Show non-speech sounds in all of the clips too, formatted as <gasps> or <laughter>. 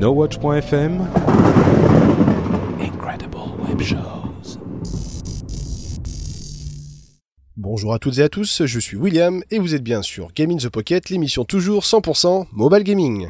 NoWatch.fm Incredible Web Shows. Bonjour à toutes et à tous, je suis William et vous êtes bien sur Game in the Pocket, l'émission toujours 100% mobile gaming.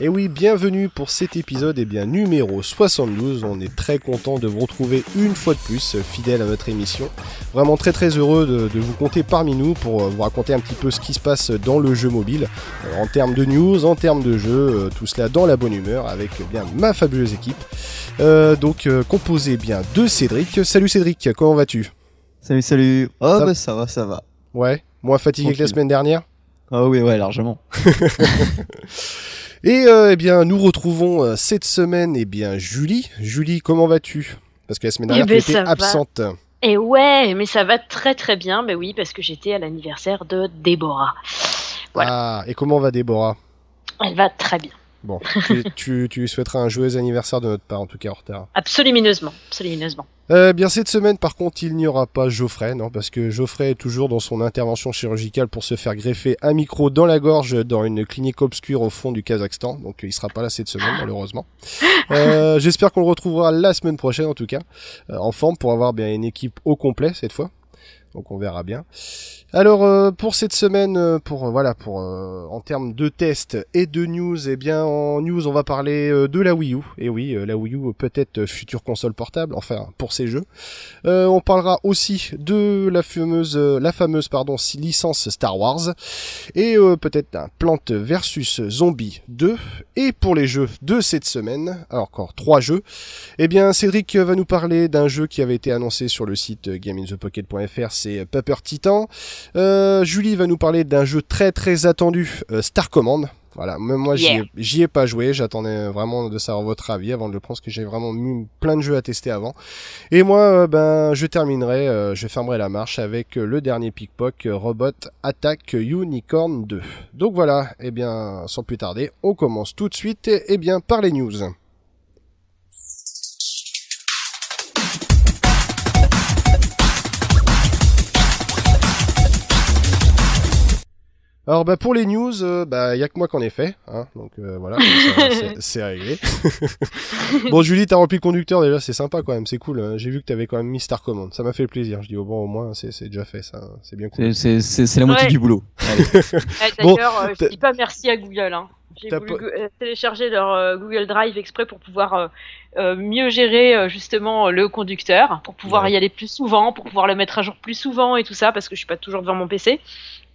Et oui, bienvenue pour cet épisode et bien numéro 72. On est très content de vous retrouver une fois de plus, fidèle à notre émission. Vraiment très très heureux de, de vous compter parmi nous pour euh, vous raconter un petit peu ce qui se passe dans le jeu mobile, euh, en termes de news, en termes de jeu, euh, tout cela dans la bonne humeur avec eh bien ma fabuleuse équipe. Euh, donc euh, composée bien de Cédric. Salut Cédric, comment vas-tu? Salut, salut. Oh, Ça- bah ça va, ça va. Ouais, moins fatigué que la semaine dernière? Ah oui, ouais, largement. <laughs> Et euh, eh bien, nous retrouvons euh, cette semaine eh bien Julie. Julie, comment vas-tu? Parce que la semaine Eh dernière, ben, tu étais va. absente. Et ouais, mais ça va très très bien. Ben oui, parce que j'étais à l'anniversaire de Déborah. Voilà. Ah, et comment va Déborah? Elle va très bien. Bon, tu, tu, tu souhaiteras un joyeux anniversaire de notre part, en tout cas en retard. Absolumineusement. Absolumineusement. Euh, bien, cette semaine, par contre, il n'y aura pas Geoffrey, non, parce que Geoffrey est toujours dans son intervention chirurgicale pour se faire greffer un micro dans la gorge dans une clinique obscure au fond du Kazakhstan. Donc, il sera pas là cette semaine, malheureusement. <laughs> Euh, J'espère qu'on le retrouvera la semaine prochaine, en tout cas, euh, en forme pour avoir bien une équipe au complet cette fois. Donc, on verra bien. Alors euh, pour cette semaine, euh, pour euh, voilà, pour en termes de tests et de news, eh bien en news on va parler de la Wii U. Et oui, euh, la Wii U peut-être future console portable, enfin pour ces jeux. On parlera aussi de la fameuse, la fameuse pardon licence Star Wars et peut-être Plante versus Zombie 2. Et pour les jeux de cette semaine, alors encore trois jeux. Eh bien Cédric va nous parler d'un jeu qui avait été annoncé sur le site gameinthepocket.fr, c'est Paper Titan. Euh, Julie va nous parler d'un jeu très très attendu, euh, Star Command. Voilà, même moi j'y ai- Yeah. j'y ai pas joué, j'attendais vraiment de savoir votre avis avant de le prendre, parce que j'ai vraiment mis plein de jeux à tester avant. Et moi, euh, ben, je terminerai, je fermerai la marche avec le dernier pickpock Robot Attack Unicorn 2. Donc voilà, et bien, sans plus tarder, on commence tout de suite, et, eh bien, par les news. Alors bah pour les news, euh, bah y a que moi qu'en ai fait, hein, donc euh, voilà, <laughs> c'est- réglé. <laughs> bon Julie, t'as rempli le conducteur déjà, c'est sympa quand même, c'est cool. hein. J'ai vu que t'avais quand même mis Star Command, ça m'a fait plaisir. Je dis au bon au moins c'est déjà fait, ça, c'est bien cool. C'est- la moitié Ouais. du boulot. <laughs> Eh, Bon, D'ailleurs, euh, je dis pas merci à Google. Hein. J'ai euh, télécharger leur euh, Google Drive exprès pour pouvoir euh, euh, mieux gérer euh, justement le conducteur, pour pouvoir Ouais. y aller plus souvent, pour pouvoir le mettre à jour plus souvent et tout ça, parce que je suis pas toujours devant mon PC.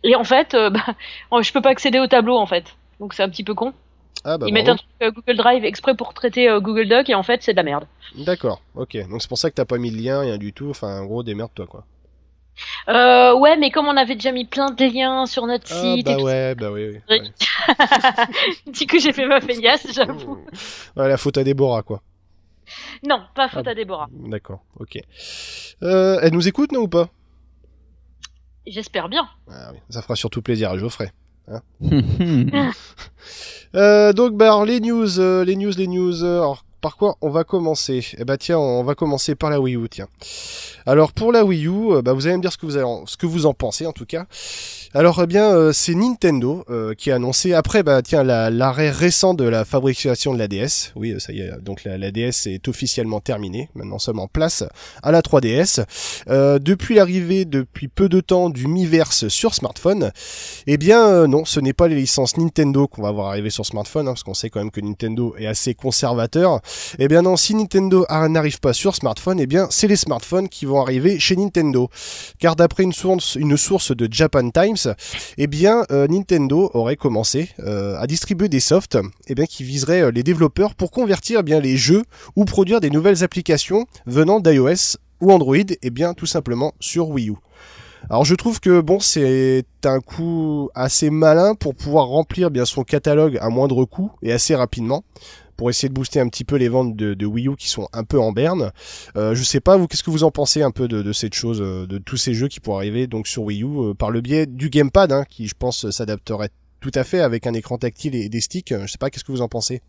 Et en fait, euh, <laughs> bah, je peux pas accéder au tableau en fait. Donc c'est un petit peu con. Ah bah Ils mettent un truc euh, Google Drive exprès pour traiter euh, Google Doc et en fait c'est de la merde. D'accord, ok. Donc c'est pour ça que t'as pas mis le lien, rien du tout. Enfin, en gros, démerde-toi quoi. Euh, ouais, mais comme on avait déjà mis plein de liens sur notre Ah site bah et tout ouais, bah oui, oui. Ouais. <laughs> du coup j'ai fait ma feignasse, <laughs> j'avoue. Ouais, la faute à Déborah quoi. Non, pas faute Ah. à Déborah. D'accord, ok. Euh, elle nous écoute, non ou pas? J'espère bien. ah, oui. Ça fera surtout plaisir à Geoffrey. <laughs> Euh, donc bah alors les news, euh, les news, les news. euh, alors par quoi on va commencer? Eh bah tiens, on va commencer par la Wii U, tiens. Alors pour la Wii U, euh, bah vous allez me dire ce que vous allez en- ce que vous en pensez en tout cas. Alors eh bien euh, c'est Nintendo euh, qui a annoncé après bah tiens la- l'arrêt récent de la fabrication de la DS. Oui, ça y est, donc la, DS est officiellement terminée, maintenant seulement place à la 3DS. Euh, depuis l'arrivée depuis peu de temps du Miiverse sur smartphone, eh bien non, ce n'est pas les licences Nintendo qu'on va voir arriver sur smartphone, hein, parce qu'on sait quand même que Nintendo est assez conservateur. Eh bien non, si Nintendo n'arrive pas sur smartphone, eh bien c'est les smartphones qui vont arriver chez Nintendo. Car d'après une source, de Japan Times, eh bien euh, Nintendo aurait commencé euh, à distribuer des softs eh qui viseraient euh, les développeurs pour convertir eh bien, les jeux ou produire des nouvelles applications venant d'iOS ou Android, eh bien tout simplement sur Wii U. Alors je trouve que bon c'est un coup assez malin pour pouvoir remplir bien son catalogue à moindre coût et assez rapidement. Pour essayer de booster un petit peu les ventes de, de Wii U qui sont un peu en berne. Euh, je sais pas vous, qu'est-ce que vous en pensez un peu de, de cette chose, euh, de tous ces jeux qui pourraient arriver donc sur Wii U euh, par le biais du gamepad, hein, qui je pense s'adapterait tout à fait avec un écran tactile et des sticks. Je sais pas, qu'est-ce que vous en pensez?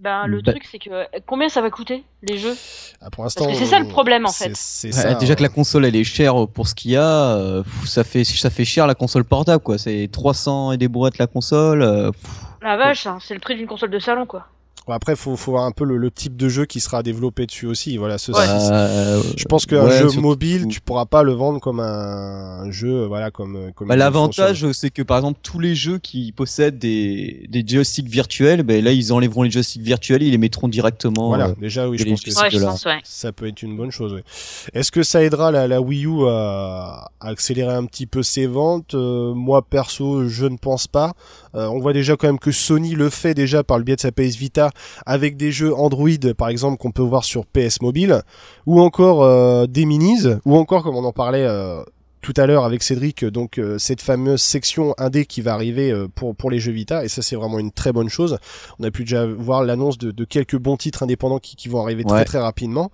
Ben, le Bah- truc, c'est que combien ça va coûter les jeux? Ah, Pour l'instant, Parce que c'est ça le problème, en fait. C'est Ouais, ça. déjà que la console elle est chère pour ce qu'il y a, euh, ça fait ça fait cher la console portable quoi. C'est 300 et des brouettes la console. euh, pff. La vache, hein, c'est le prix d'une console de salon, quoi. Bon, après, faut, faut voir un peu le, le type de jeu qui sera développé dessus aussi. Voilà, ce, Ouais. Euh, Je pense qu'un ouais, jeu surtout- mobile, tu pourras pas le vendre comme un jeu, voilà, comme. comme Bah, L'avantage, c'est que par exemple tous les jeux qui possèdent des, des joysticks virtuels, ben là ils enlèveront les joysticks virtuels, ils les mettront directement. Voilà, euh, déjà, oui, je pense que Ouais, je pense, ça peut être une bonne chose. oui. Est-ce que ça aidera la, la Wii U à, à accélérer un petit peu ses ventes? Euh, Moi, perso, je ne pense pas. Euh, on voit déjà quand même que Sony le fait déjà par le biais de sa PS Vita avec des jeux Android, par exemple, qu'on peut voir sur PS Mobile, ou encore euh, des minis, ou encore, comme on en parlait euh, tout à l'heure avec Cédric, donc euh, cette fameuse section indé qui va arriver euh, pour pour les jeux Vita, et ça c'est vraiment une très bonne chose. On a pu déjà voir l'annonce de, de quelques bons titres indépendants qui, qui vont arriver très Ouais. très rapidement.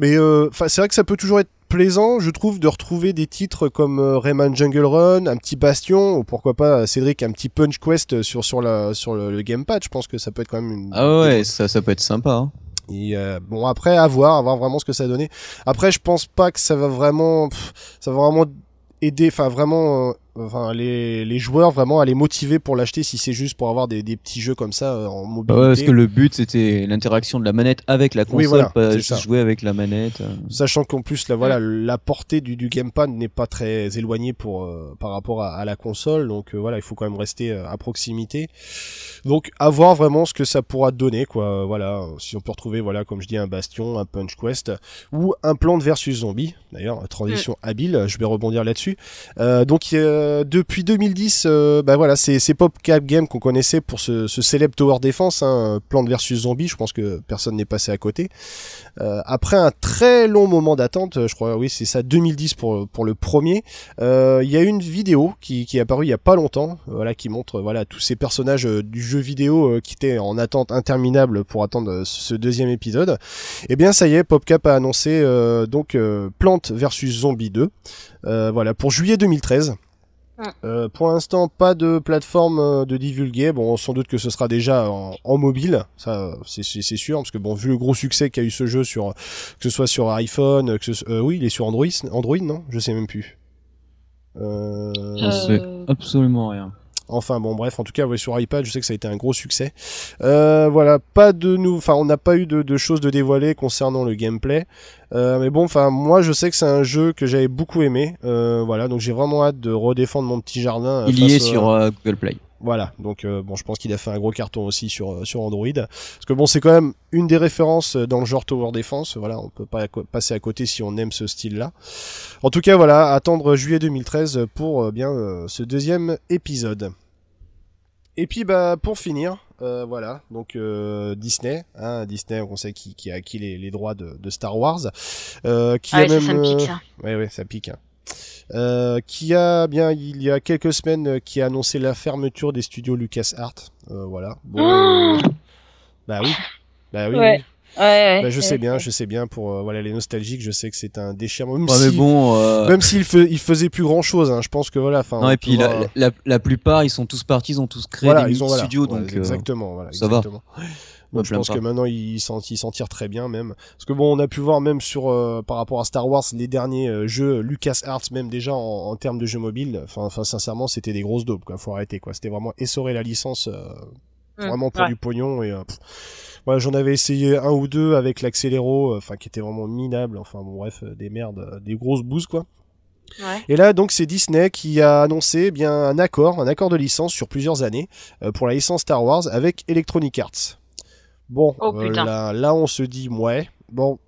Mais euh, c'est vrai que ça peut toujours être plaisant, je trouve, de retrouver des titres comme euh, Rayman Jungle Run, un petit Bastion, ou pourquoi pas euh, Cédric, un petit Punch Quest sur sur la sur le, le gamepad. Je pense que ça peut être quand même une. Ah ouais, ça, ça peut être sympa. Hein. Et euh, bon après à voir, à voir vraiment ce que ça a donné. Après je pense pas que ça va vraiment, pff, ça va vraiment aider, enfin vraiment, euh, enfin les, les joueurs vraiment à les motiver pour l'acheter si c'est juste pour avoir des, des petits jeux comme ça euh, en Bah mobilité. ouais, parce que le but c'était l'interaction de la manette avec la console, Oui, voilà, pas juste jouer avec la manette. euh. Sachant qu'en plus, là, voilà, la portée du, du gamepad n'est pas très éloignée pour euh, par rapport à, à la console, donc euh, voilà, il faut quand même rester euh, à proximité. Donc, à voir vraiment ce que ça pourra donner, quoi. Voilà, si on peut retrouver, voilà, comme je dis, un Bastion, un Punch Quest ou un Plante versus Zombie. D'ailleurs, transition habile, je vais rebondir là-dessus. Euh, donc, euh, depuis 2010, euh, bah voilà, c'est c'est PopCap Game qu'on connaissait pour ce, célèbre Tower Defense, hein, Plante versus Zombie. Je pense que personne n'est passé à côté. Euh, après un très long moment d'attente, je crois, oui, c'est ça, 2010 pour pour le premier. euh, Il y a une vidéo qui, qui est apparue il y a pas longtemps, voilà, qui montre voilà tous ces personnages du jeu vidéo qui étaient en attente interminable pour attendre ce deuxième épisode. Et bien ça y est, PopCap a annoncé donc Plante versus Zombie 2, euh, voilà pour juillet 2013. Mm. Euh, pour l'instant, pas de plateforme euh, de divulguer. Bon, sans doute que ce sera déjà en, en mobile, ça c'est- c'est c'est sûr, parce que bon, vu le gros succès qu'a eu ce jeu sur que ce soit sur iPhone, que ce, euh, oui, il est sur Android, Android non, je sais même plus. Euh, J'en sais Euh, absolument rien. Enfin bon bref, en tout cas ouais, sur iPad, je sais que ça a été un gros succès. Euh, voilà, pas de nous, enfin on n'a pas eu de, de choses de dévoiler concernant le gameplay. Euh, mais bon, enfin moi je sais que c'est un jeu que j'avais beaucoup aimé. Euh, voilà, donc j'ai vraiment hâte de redéfendre mon petit jardin. euh, Il y est au- sur euh, Google Play. Voilà, donc euh, bon, je pense qu'il a fait un gros carton aussi sur euh, sur Android, parce que bon, c'est quand même une des références euh, dans le genre Tower Defense. Voilà, on peut pas passer à côté si on aime ce style-là. En tout cas, voilà, attendre juillet 2013 pour euh, bien euh, ce deuxième épisode. Et puis bah pour finir, euh, voilà, donc euh, Disney, hein, Disney, on sait qui, qui a acquis les, les droits de, de Star Wars, euh, qui ah a même ça me pique, euh, ça. Ouais, ouais, ça pique. hein. Euh, qui a bien, il y a quelques semaines, euh, qui a annoncé la fermeture des studios LucasArts. Euh, voilà. Bon, Oh euh, <gasps> bah oui. Bah oui. Ouais. oui. Ouais, ouais, Bah, je ouais, sais bien, ouais. je sais bien pour euh, voilà les nostalgiques, je sais que c'est un déchirement. Même Ouais, mais si, bon. euh, même s'il fe- il faisait plus grand chose, hein, je pense que voilà. Non, on et puis la, voir- la, la plupart ils sont tous partis, ils ont tous créé voilà, des ils ont voilà. studios Ouais, donc. euh, exactement, voilà, ça va. exactement. Je pense pas. que maintenant ils s'en ils s'en tirent très bien même. Parce que bon, on a pu voir même sur euh, par rapport à Star Wars les derniers euh, jeux Lucas Arts même déjà en, en termes de jeux mobiles. Enfin, enfin sincèrement, c'était des grosses daubes quoi. Faut arrêter quoi. C'était vraiment essorer la licence euh, Mm, vraiment pour ouais. du pognon et. euh, j'en avais essayé un ou deux avec l'accéléro, euh, enfin qui était vraiment minable. Enfin bon bref, euh, des merdes, euh, des grosses bouses quoi. Ouais. Et là, donc, c'est Disney qui a annoncé eh bien un accord, un accord de licence sur plusieurs années euh, pour la licence Star Wars avec Electronic Arts. Bon, Oh, euh, là, là, on se dit ouais. Bon,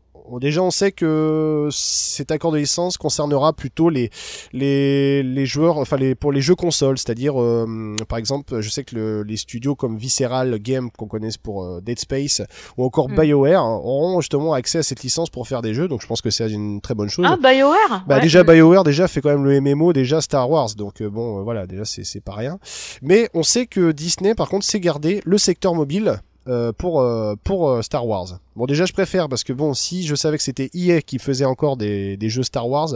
déjà, on sait que cet accord de licence concernera plutôt les les, les joueurs, enfin les pour les jeux consoles, c'est-à-dire euh, par exemple, je sais que le- les studios comme Visceral Game qu'on connaisse pour euh, Dead Space ou encore Mm. BioWare auront justement accès à cette licence pour faire des jeux. Donc, je pense que c'est une très bonne chose. Ah, BioWare? Bah Ouais. déjà BioWare déjà fait quand même le MMO déjà Star Wars donc euh, bon voilà déjà c'est c'est pas rien mais on sait que Disney par contre s'est gardé le secteur mobile euh, pour euh, pour euh, Star Wars. Bon déjà je préfère parce que bon si je savais que c'était EA qui faisait encore des, des jeux Star Wars,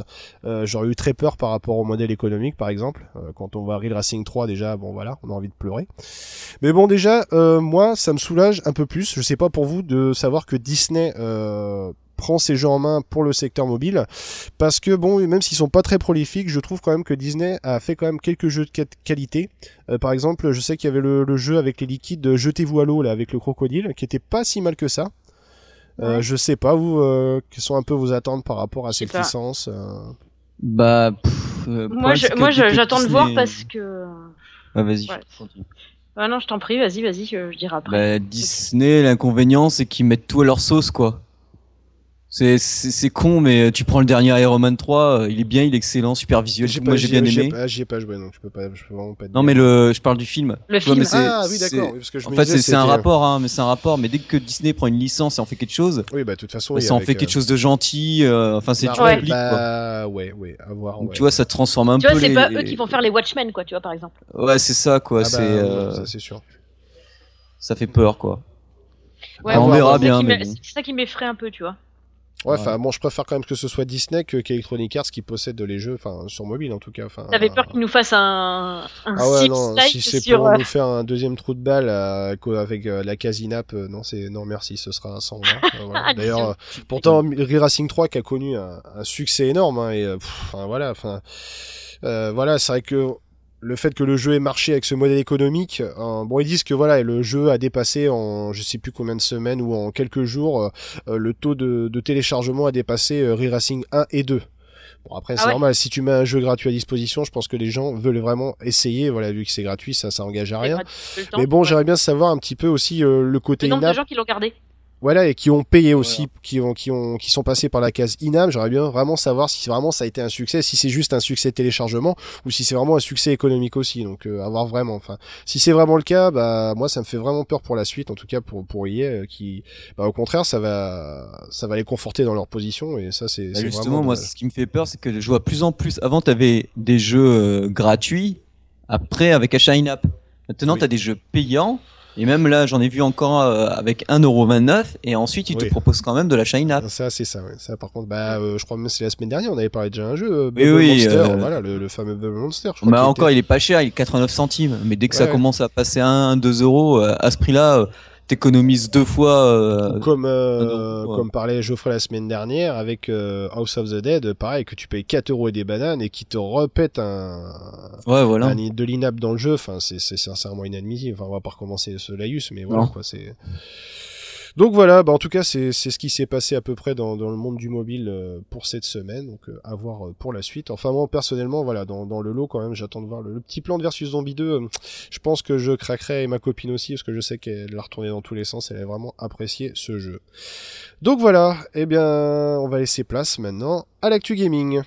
j'aurais eu très peur par rapport au modèle économique par exemple. Quand on voit Real Racing 3 déjà bon voilà on a envie de pleurer. Mais bon déjà moi ça me soulage un peu plus. Je sais pas pour vous de savoir que Disney prend ses jeux en main pour le secteur mobile parce que bon même s'ils sont pas très prolifiques je trouve quand même que Disney a fait quand même quelques jeux de qualité Euh, par exemple je sais qu'il y avait le, le jeu avec les liquides jetez-vous à l'eau là avec le crocodile qui était pas si mal que ça Euh, Ouais. je sais pas vous euh, quelles sont un peu vos attentes par rapport à cette pas. licence euh? Bah, pff, euh, Moi, je- moi, j'attends de voir parce que. Ah, vas-y. Ouais. Ah non, je t'en prie, vas-y, vas-y, je, je dirai après. Bah, Disney, l'inconvénient, c'est qu'ils mettent tout à leur sauce, quoi. C'est, c'est, con, mais tu prends le dernier Iron Man 3, euh, il est bien, il est excellent, super visuel. Moi, j'ai bien ai aimé. pas- j'y ai pas joué donc je peux pas je peux vraiment pas te Non, dire. mais le, je parle du film. Le Tu vois, film. ah oui d'accord En me fait, c'est, c'est un c'était- rapport, hein, mais c'est un rapport. Mais dès que Disney prend une licence et en fait quelque chose, oui bah de toute façon bah, ça en fait euh, quelque chose de gentil. euh, enfin, c'est du public, quoi. bah ouais ouais à voir Donc, ouais. tu vois, ça transforme un Tu peu vois, c'est pas eux qui vont faire les Watchmen, quoi, tu vois, par exemple. Ouais, c'est ça, quoi. Ah bah, c'est, euh, c'est sûr ça fait peur, quoi. Ouais, on verra bien. C'est ça qui m'effraie un peu, tu vois. Ouais, Ouais. enfin, bon, je préfère quand même que ce soit Disney que qu'Electronic Arts qui possède les jeux, enfin, sur mobile en tout cas. Enfin, T'avais peur qu'ils nous fassent un, un Ah ouais, non, si c'est sur. pour euh, nous faire un deuxième trou de balle euh, avec euh, la Casinap, euh, non, c'est non, merci, ce sera sans moi. <laughs> Euh, voilà. Ah, D'ailleurs, euh, pourtant, Re-Racing 3 qui a connu un, un succès énorme, hein, et euh, pff, enfin, voilà, enfin, euh, voilà, c'est vrai que le fait que le jeu ait marché avec ce modèle économique, euh, bon, ils disent que voilà, le jeu a dépassé en je sais plus combien de semaines ou en quelques jours, euh, euh, le taux de, de téléchargement a dépassé euh, Re-Racing 1 et 2. Bon après c'est Ah ouais. normal, si tu mets un jeu gratuit à disposition, je pense que les gens veulent vraiment essayer, voilà, vu que c'est gratuit, ça ça engage à rien. Mais bon, j'aimerais bien savoir un petit peu aussi euh, le côté Le nombre de gens qui l'ont gardé. Voilà, et qui ont payé aussi, qui ont qui ont qui sont passés par la case in-app. J'aimerais bien vraiment savoir si vraiment ça a été un succès, si c'est juste un succès de téléchargement ou si c'est vraiment un succès économique aussi. Donc euh, à voir vraiment. Enfin, si c'est vraiment le cas, bah moi ça me fait vraiment peur pour la suite, en tout cas pour pour EA, euh, qui, bah, au contraire, ça va ça va les conforter dans leur position et ça c'est Bah, justement, vraiment moi, ce qui me fait peur, c'est que je vois plus en plus. Avant, t'avais des jeux euh, gratuits, après avec achat in-app. Maintenant, Oui. t'as des jeux payants. Et même là, j'en ai vu encore euh, avec 1,29€ et ensuite ils Oui. te proposent quand même de l'achat in-app. Ça c'est ça, ouais. ça par contre, bah euh, je crois même c'est la semaine dernière, on avait parlé déjà d'un jeu, euh, Bubble oui, Monster, euh, voilà le, le fameux Bubble Monster. Je crois Bah encore, était- il est pas cher, il est 89 centimes. Mais dès que ça commence à passer à 1, 2 euros, euh, à ce prix-là, euh, t'économises deux fois. euh, comme euh, ouais. comme parlait Geoffrey la semaine dernière avec euh, House of the Dead, pareil que tu payes 4 euros et des bananes et qui te repète un, Ouais, voilà. un de l'inap dans le jeu. Enfin, c'est c'est sincèrement inadmissible. Enfin, on va pas recommencer ce laïus, mais voilà Non. quoi. C'est donc voilà, bah en tout cas c'est ce qui s'est passé à peu près dans, le monde du mobile euh, pour cette semaine, donc euh, à voir euh, pour la suite. Enfin moi personnellement voilà dans, le lot quand même j'attends de voir le, petit plan de versus zombie 2. euh, je pense que je craquerai et ma copine aussi parce que je sais qu'elle l'a retourné dans tous les sens, elle a vraiment apprécié ce jeu. Donc voilà, eh bien on va laisser place maintenant à l'actu gaming.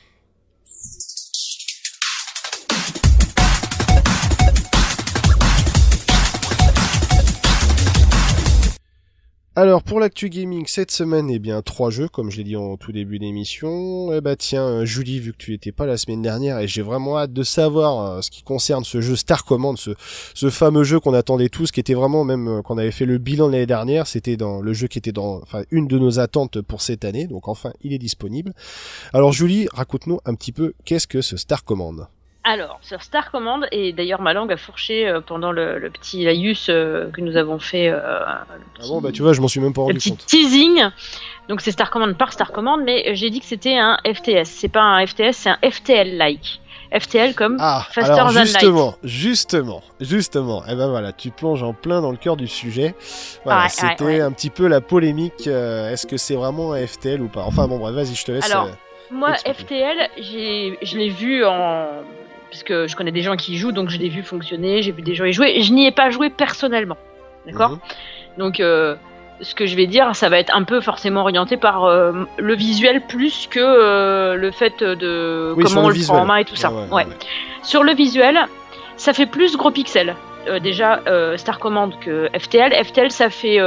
Alors pour l'actu gaming cette semaine, eh bien trois jeux comme je l'ai dit en tout début d'émission. Eh bah tiens euh, Julie, vu que tu étais pas la semaine dernière et j'ai vraiment hâte de savoir euh, ce qui concerne ce jeu Star Command, ce, fameux jeu qu'on attendait tous, qui était vraiment même euh, qu'on avait fait le bilan l'année dernière, c'était dans le jeu qui était dans enfin une de nos attentes pour cette année. Donc enfin il est disponible. Alors Julie, raconte-nous un petit peu qu'est-ce que ce Star Command? Alors, sur Star Command, et d'ailleurs ma langue a fourché euh, pendant le, le petit laïus euh, que nous avons fait. euh, le Ah bon bah tu vois, je m'en suis même pas le rendu petit compte. teasing. Donc c'est Star Command par Star Command, mais j'ai dit que c'était un FTS. C'est pas un FTS, c'est un FTL-like. FTL comme Ah, Faster alors than justement, justement, justement, et ben voilà, tu plonges en plein dans le cœur du sujet. Voilà, c'était ouais. un petit peu la polémique. euh, Est-ce que c'est vraiment un FTL ou pas? Enfin bon, bref, vas-y, je te laisse. Alors, euh, Moi, Explique. FTL, je l'ai vu en. Puisque je connais des gens qui y jouent, donc je l'ai vu fonctionner, j'ai vu des gens y jouer. Je n'y ai pas joué personnellement. D'accord mhm. Donc, euh, ce que je vais dire, ça va être un peu forcément orienté par euh, le visuel plus que euh, le fait de Oui, comment le on le visuel. prend en main et tout ça. Ouais, ouais, Ouais. ouais. Sur le visuel, ça fait plus gros pixels. Déjà, Star Command que FTL. FTL, ça fait,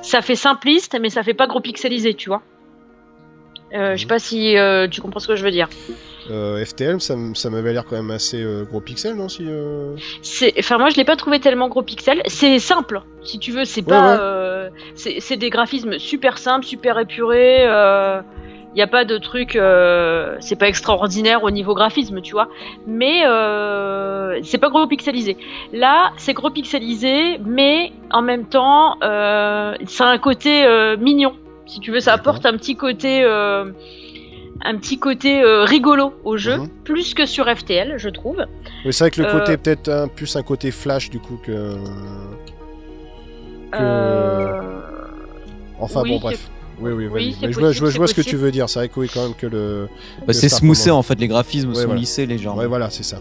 ça fait simpliste, mais ça fait pas gros pixelisé, tu vois. Euh, Je sais Mhm. pas si euh, tu comprends ce que je veux dire. Euh, FTL, ça, m- ça m'avait l'air quand même assez euh, gros pixel, non si, euh, C'est, enfin moi je l'ai pas trouvé tellement gros pixels. C'est simple, si tu veux. C'est pas, ouais. euh, c'est, c'est des graphismes super simples, super épurés. Il n'y a pas de truc, euh, c'est pas extraordinaire au niveau graphisme, tu vois. Mais euh, c'est pas gros pixelisé. Là, c'est gros pixelisé, mais en même temps, euh, c'est un côté euh, mignon. Si tu veux, ça apporte un petit côté, euh, un petit côté euh, rigolo au jeu, Mhm. plus que sur FTL, je trouve. Oui, c'est vrai que le Euh, côté peut-être un, plus un côté flash du coup que. Que- Euh, Enfin Oui, bon, bref. Oui, oui, Oui, Mais je vois, je vois, possible, je vois ce que tu veux dire. C'est vrai que oui, quand même que le. Bah, c'est smoothé en fait, les graphismes Ouais, sont voilà. lissés légèrement. Ouais, voilà, c'est ça.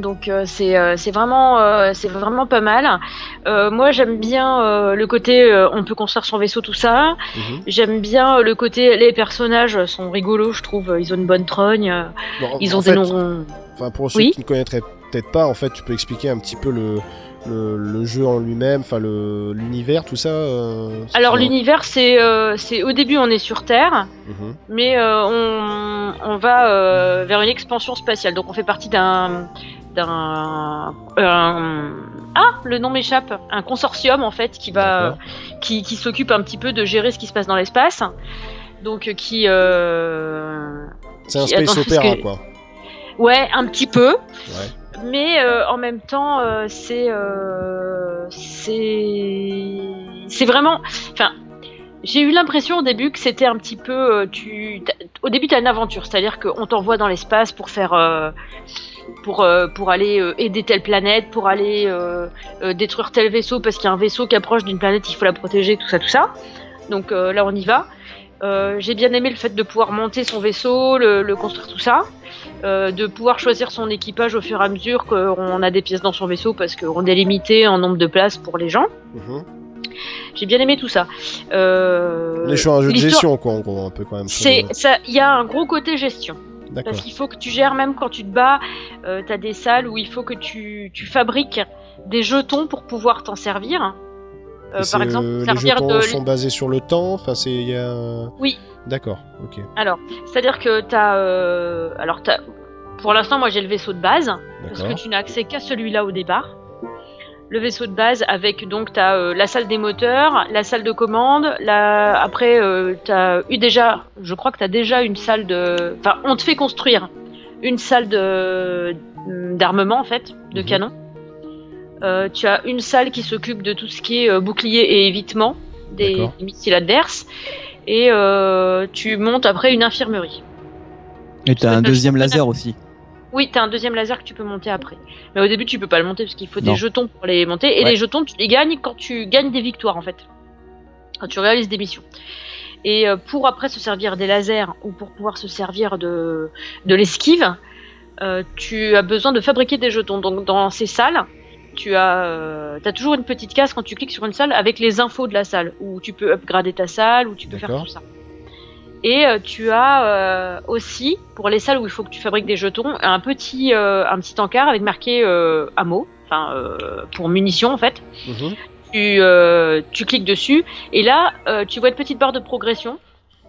Donc euh, c'est euh, c'est vraiment euh, vraiment pas mal. Euh, moi j'aime bien euh, le côté on peut construire son vaisseau tout ça. Mhm. J'aime bien le côté les personnages sont rigolos je trouve ils ont une bonne trogne. Bon, Ils ont des noms. Enfin, pour ceux Oui. qui ne connaîtraient peut-être pas, en fait, tu peux expliquer un petit peu le, le, le jeu en lui-même, enfin l'univers, tout ça. euh, Alors l'univers c'est euh, au début on est sur Terre Mhm. mais euh, on, on va vers une expansion spatiale donc on fait partie d'un d'un un- ah le nom m'échappe un consortium en fait qui va qui, qui s'occupe un petit peu de gérer ce qui se passe dans l'espace. Donc euh, qui euh... C'est un qui- space attends, opéra, que- quoi. ouais un petit peu, Ouais. mais euh, en même temps euh, c'est euh, c'est c'est vraiment enfin j'ai eu l'impression au début que c'était un petit peu tu au début t'as une aventure c'est-à-dire qu'on t'envoie dans l'espace pour faire pour euh, pour aller euh, aider telle planète pour aller euh, détruire tel vaisseau parce qu'il y a un vaisseau qui approche d'une planète il faut la protéger tout ça tout ça donc là on y va j'ai bien aimé le fait de pouvoir monter son vaisseau, le, le construire tout ça, de pouvoir choisir son équipage au fur et à mesure qu'on a des pièces dans son vaisseau parce qu'on est limité en nombre de places pour les gens. Mhm. J'ai bien aimé tout ça. Euh, On est sur un jeu de gestion, quoi, en gros, un peu quand même. il y a un gros côté gestion. Parce qu'il faut que tu gères même quand tu te bats. Euh, T'as des salles où il faut que tu, tu fabriques des jetons pour pouvoir t'en servir. Euh, c'est, par exemple, euh, les servir jetons de sont basés sur le temps. Enfin, c'est il y a. Oui. D'accord. Ok. Alors, c'est-à-dire que t'as, euh, alors t'as, pour l'instant, moi j'ai le vaisseau de base parce que tu n'as accès qu'à celui-là au départ. Le vaisseau de base avec donc t'as euh, la salle des moteurs, la salle de commande, la... après euh, t'as eu déjà, je crois que t'as déjà une salle de, enfin on te fait construire une salle de d'armement en fait, de Mhm. canon. Euh, tu as une salle qui s'occupe de tout ce qui est bouclier et évitement des, missiles adverses et tu montes après une infirmerie. Et t'as un deuxième laser aussi. Oui, t'as un deuxième laser que tu peux monter après. Mais au début, tu peux pas le monter parce qu'il faut Non. des jetons pour les monter. Et Ouais. les jetons, tu les gagnes quand tu gagnes des victoires, en fait. Quand tu réalises des missions. Et euh, pour après se servir des lasers ou pour pouvoir se servir de, de l'esquive, euh, tu as besoin de fabriquer des jetons. Donc dans ces salles, tu as, euh, as toujours une petite case quand tu cliques sur une salle avec les infos de la salle, où tu peux upgrader ta salle, où tu peux faire tout ça. Et euh, tu as euh, aussi, pour les salles où il faut que tu fabriques des jetons, un petit, euh, un petit encart avec marqué ammo, enfin pour munitions en fait. Mhm. Tu, euh, tu cliques dessus et là euh, tu vois une petite barre de progression.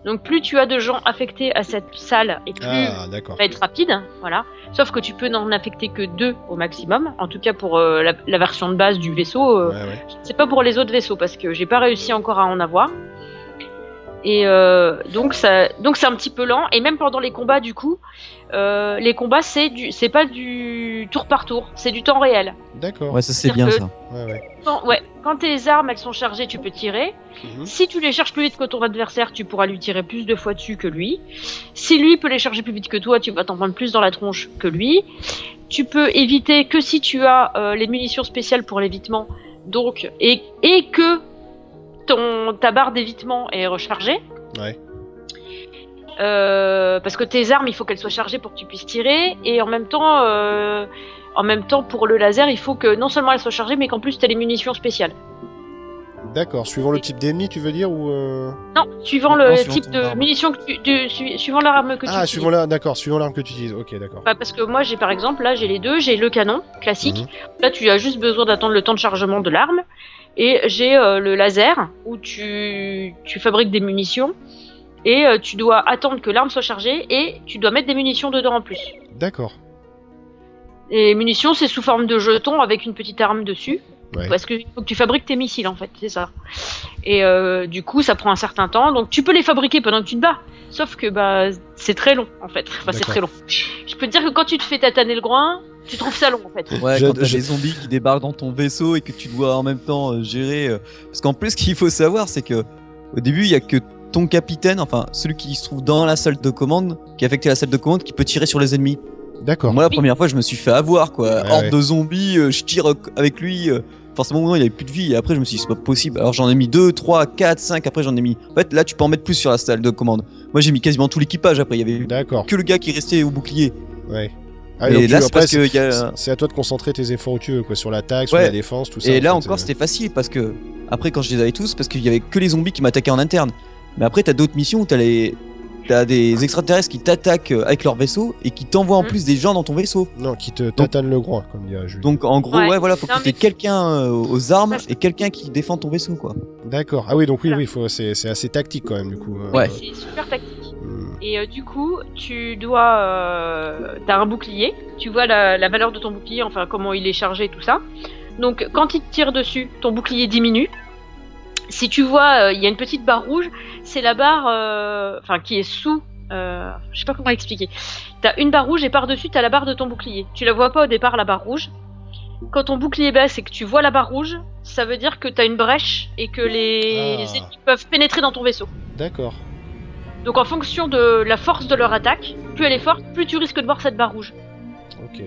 Donc plus tu as de gens affectés à cette salle et plus Ah, d'accord. va être rapide, voilà. Sauf que tu peux n'en affecter que deux au maximum. En tout cas pour euh, la, la version de base du vaisseau. Ouais, ouais. c'est pas pour les autres vaisseaux parce que j'ai pas réussi encore à en avoir. Et euh, donc ça, donc c'est un petit peu lent. Et même pendant les combats, du coup, euh, les combats c'est du, c'est pas du tour par tour, c'est du temps réel. D'accord. Ouais, ça c'est bien ça. Ouais, ouais. Quand, ouais, quand tes armes elles sont chargées, tu peux tirer. Mhm. Si tu les charges plus vite que ton adversaire, tu pourras lui tirer plus de fois dessus que lui. Si lui peut les charger plus vite que toi, tu vas t'en prendre plus dans la tronche que lui. Tu peux éviter que si tu as euh, les munitions spéciales pour l'évitement, donc et, et que ton ta barre d'évitement est rechargée. Ouais. Euh, parce que tes armes, il faut qu'elles soient chargées pour que tu puisses tirer, et en même temps, euh, en même temps pour le laser, il faut que non seulement elles soient chargées, mais qu'en plus tu as les munitions spéciales. D'accord. Suivant le type d'ennemi, tu veux dire ou euh, Non, suivant Non, le suivant type de arme. munitions que tu, de- su- suivant l'arme que tu Ah, utilises. suivant la, d'accord, suivant l'arme que tu utilises. Ok, d'accord. Bah, parce que moi j'ai par exemple là j'ai les deux, j'ai le canon classique. Mhm. Là tu as juste besoin d'attendre le temps de chargement de l'arme et j'ai euh, le laser où tu tu fabriques des munitions et euh, tu dois attendre que l'arme soit chargée et tu dois mettre des munitions dedans en plus. D'accord. Et munitions, c'est sous forme de jetons avec une petite arme dessus. Ouais. Parce que faut que tu fabriques tes missiles en fait, c'est ça. Et euh, du coup, ça prend un certain temps. Donc tu peux les fabriquer pendant que tu te bats. Sauf que bah c'est très long en fait. Enfin c'est très long. Je peux te dire que quand tu te fais tataner le groin, tu trouves ça long en fait. Ouais, Je- quand t'as je- des zombies qui débarquent dans ton vaisseau et que tu dois en même temps euh, gérer. euh, Parce qu'en plus, ce qu'il faut savoir, c'est que au début, il y a que ton capitaine, enfin celui qui se trouve dans la salle de commande, qui est affecté à la salle de commande, qui peut tirer sur les ennemis. D'accord. Moi, la première fois, je me suis fait avoir, quoi. Ouais, Horde ouais. de zombies, euh, je tire avec lui. euh, forcément, non, il avait plus de vie. Et après, je me suis dit, c'est pas possible. Alors, j'en ai mis 2, 3, 4, 5. Après, j'en ai mis. En fait, là, tu peux en mettre plus sur la salle de commande. Moi, j'ai mis quasiment tout l'équipage. Après, il y avait D'accord. que le gars qui restait au bouclier. Ouais. Ah, et là, c'est parce a. à toi de concentrer tes efforts où tu veux, quoi, sur l'attaque, sur Ouais. la défense, tout ça. Et en là fait, encore, euh. c'était facile parce que après, quand je les avais tous, parce qu'il y avait que les zombies qui m'attaquaient en interne. Mais après, t'as d'autres missions où t'as les. T'as des extraterrestres qui t'attaquent euh, avec leur vaisseau et qui t'envoient en Mhm. plus des gens dans ton vaisseau. Non, qui te tatane le groin, comme dirait Jules. Donc en gros, Ouais. ouais, voilà, faut Non, que t'aies mais- quelqu'un euh, aux armes et quelqu'un qui défend ton vaisseau, quoi. D'accord. Ah oui, donc oui, Voilà. oui, faut... c'est c'est assez tactique quand même, du coup. euh, Ouais. C'est super tactique. hmm. Et euh, du coup, tu dois. Euh, T'as un bouclier. Tu vois la, la valeur de ton bouclier, enfin comment il est chargé, tout ça. Donc quand il te tire dessus, ton bouclier diminue. Si tu vois, euh, il y a une petite barre rouge, c'est la barre, euh, enfin qui est sous. Euh, je sais pas comment expliquer. T'as une barre rouge et par-dessus t'as la barre de ton bouclier. Tu la vois pas au départ la barre rouge. Quand ton bouclier baisse et que tu vois la barre rouge, ça veut dire que t'as une brèche et que les Ah. ennemis peuvent pénétrer dans ton vaisseau. D'accord. Donc en fonction de la force de leur attaque, plus elle est forte, plus tu risques de voir cette barre rouge. Ok.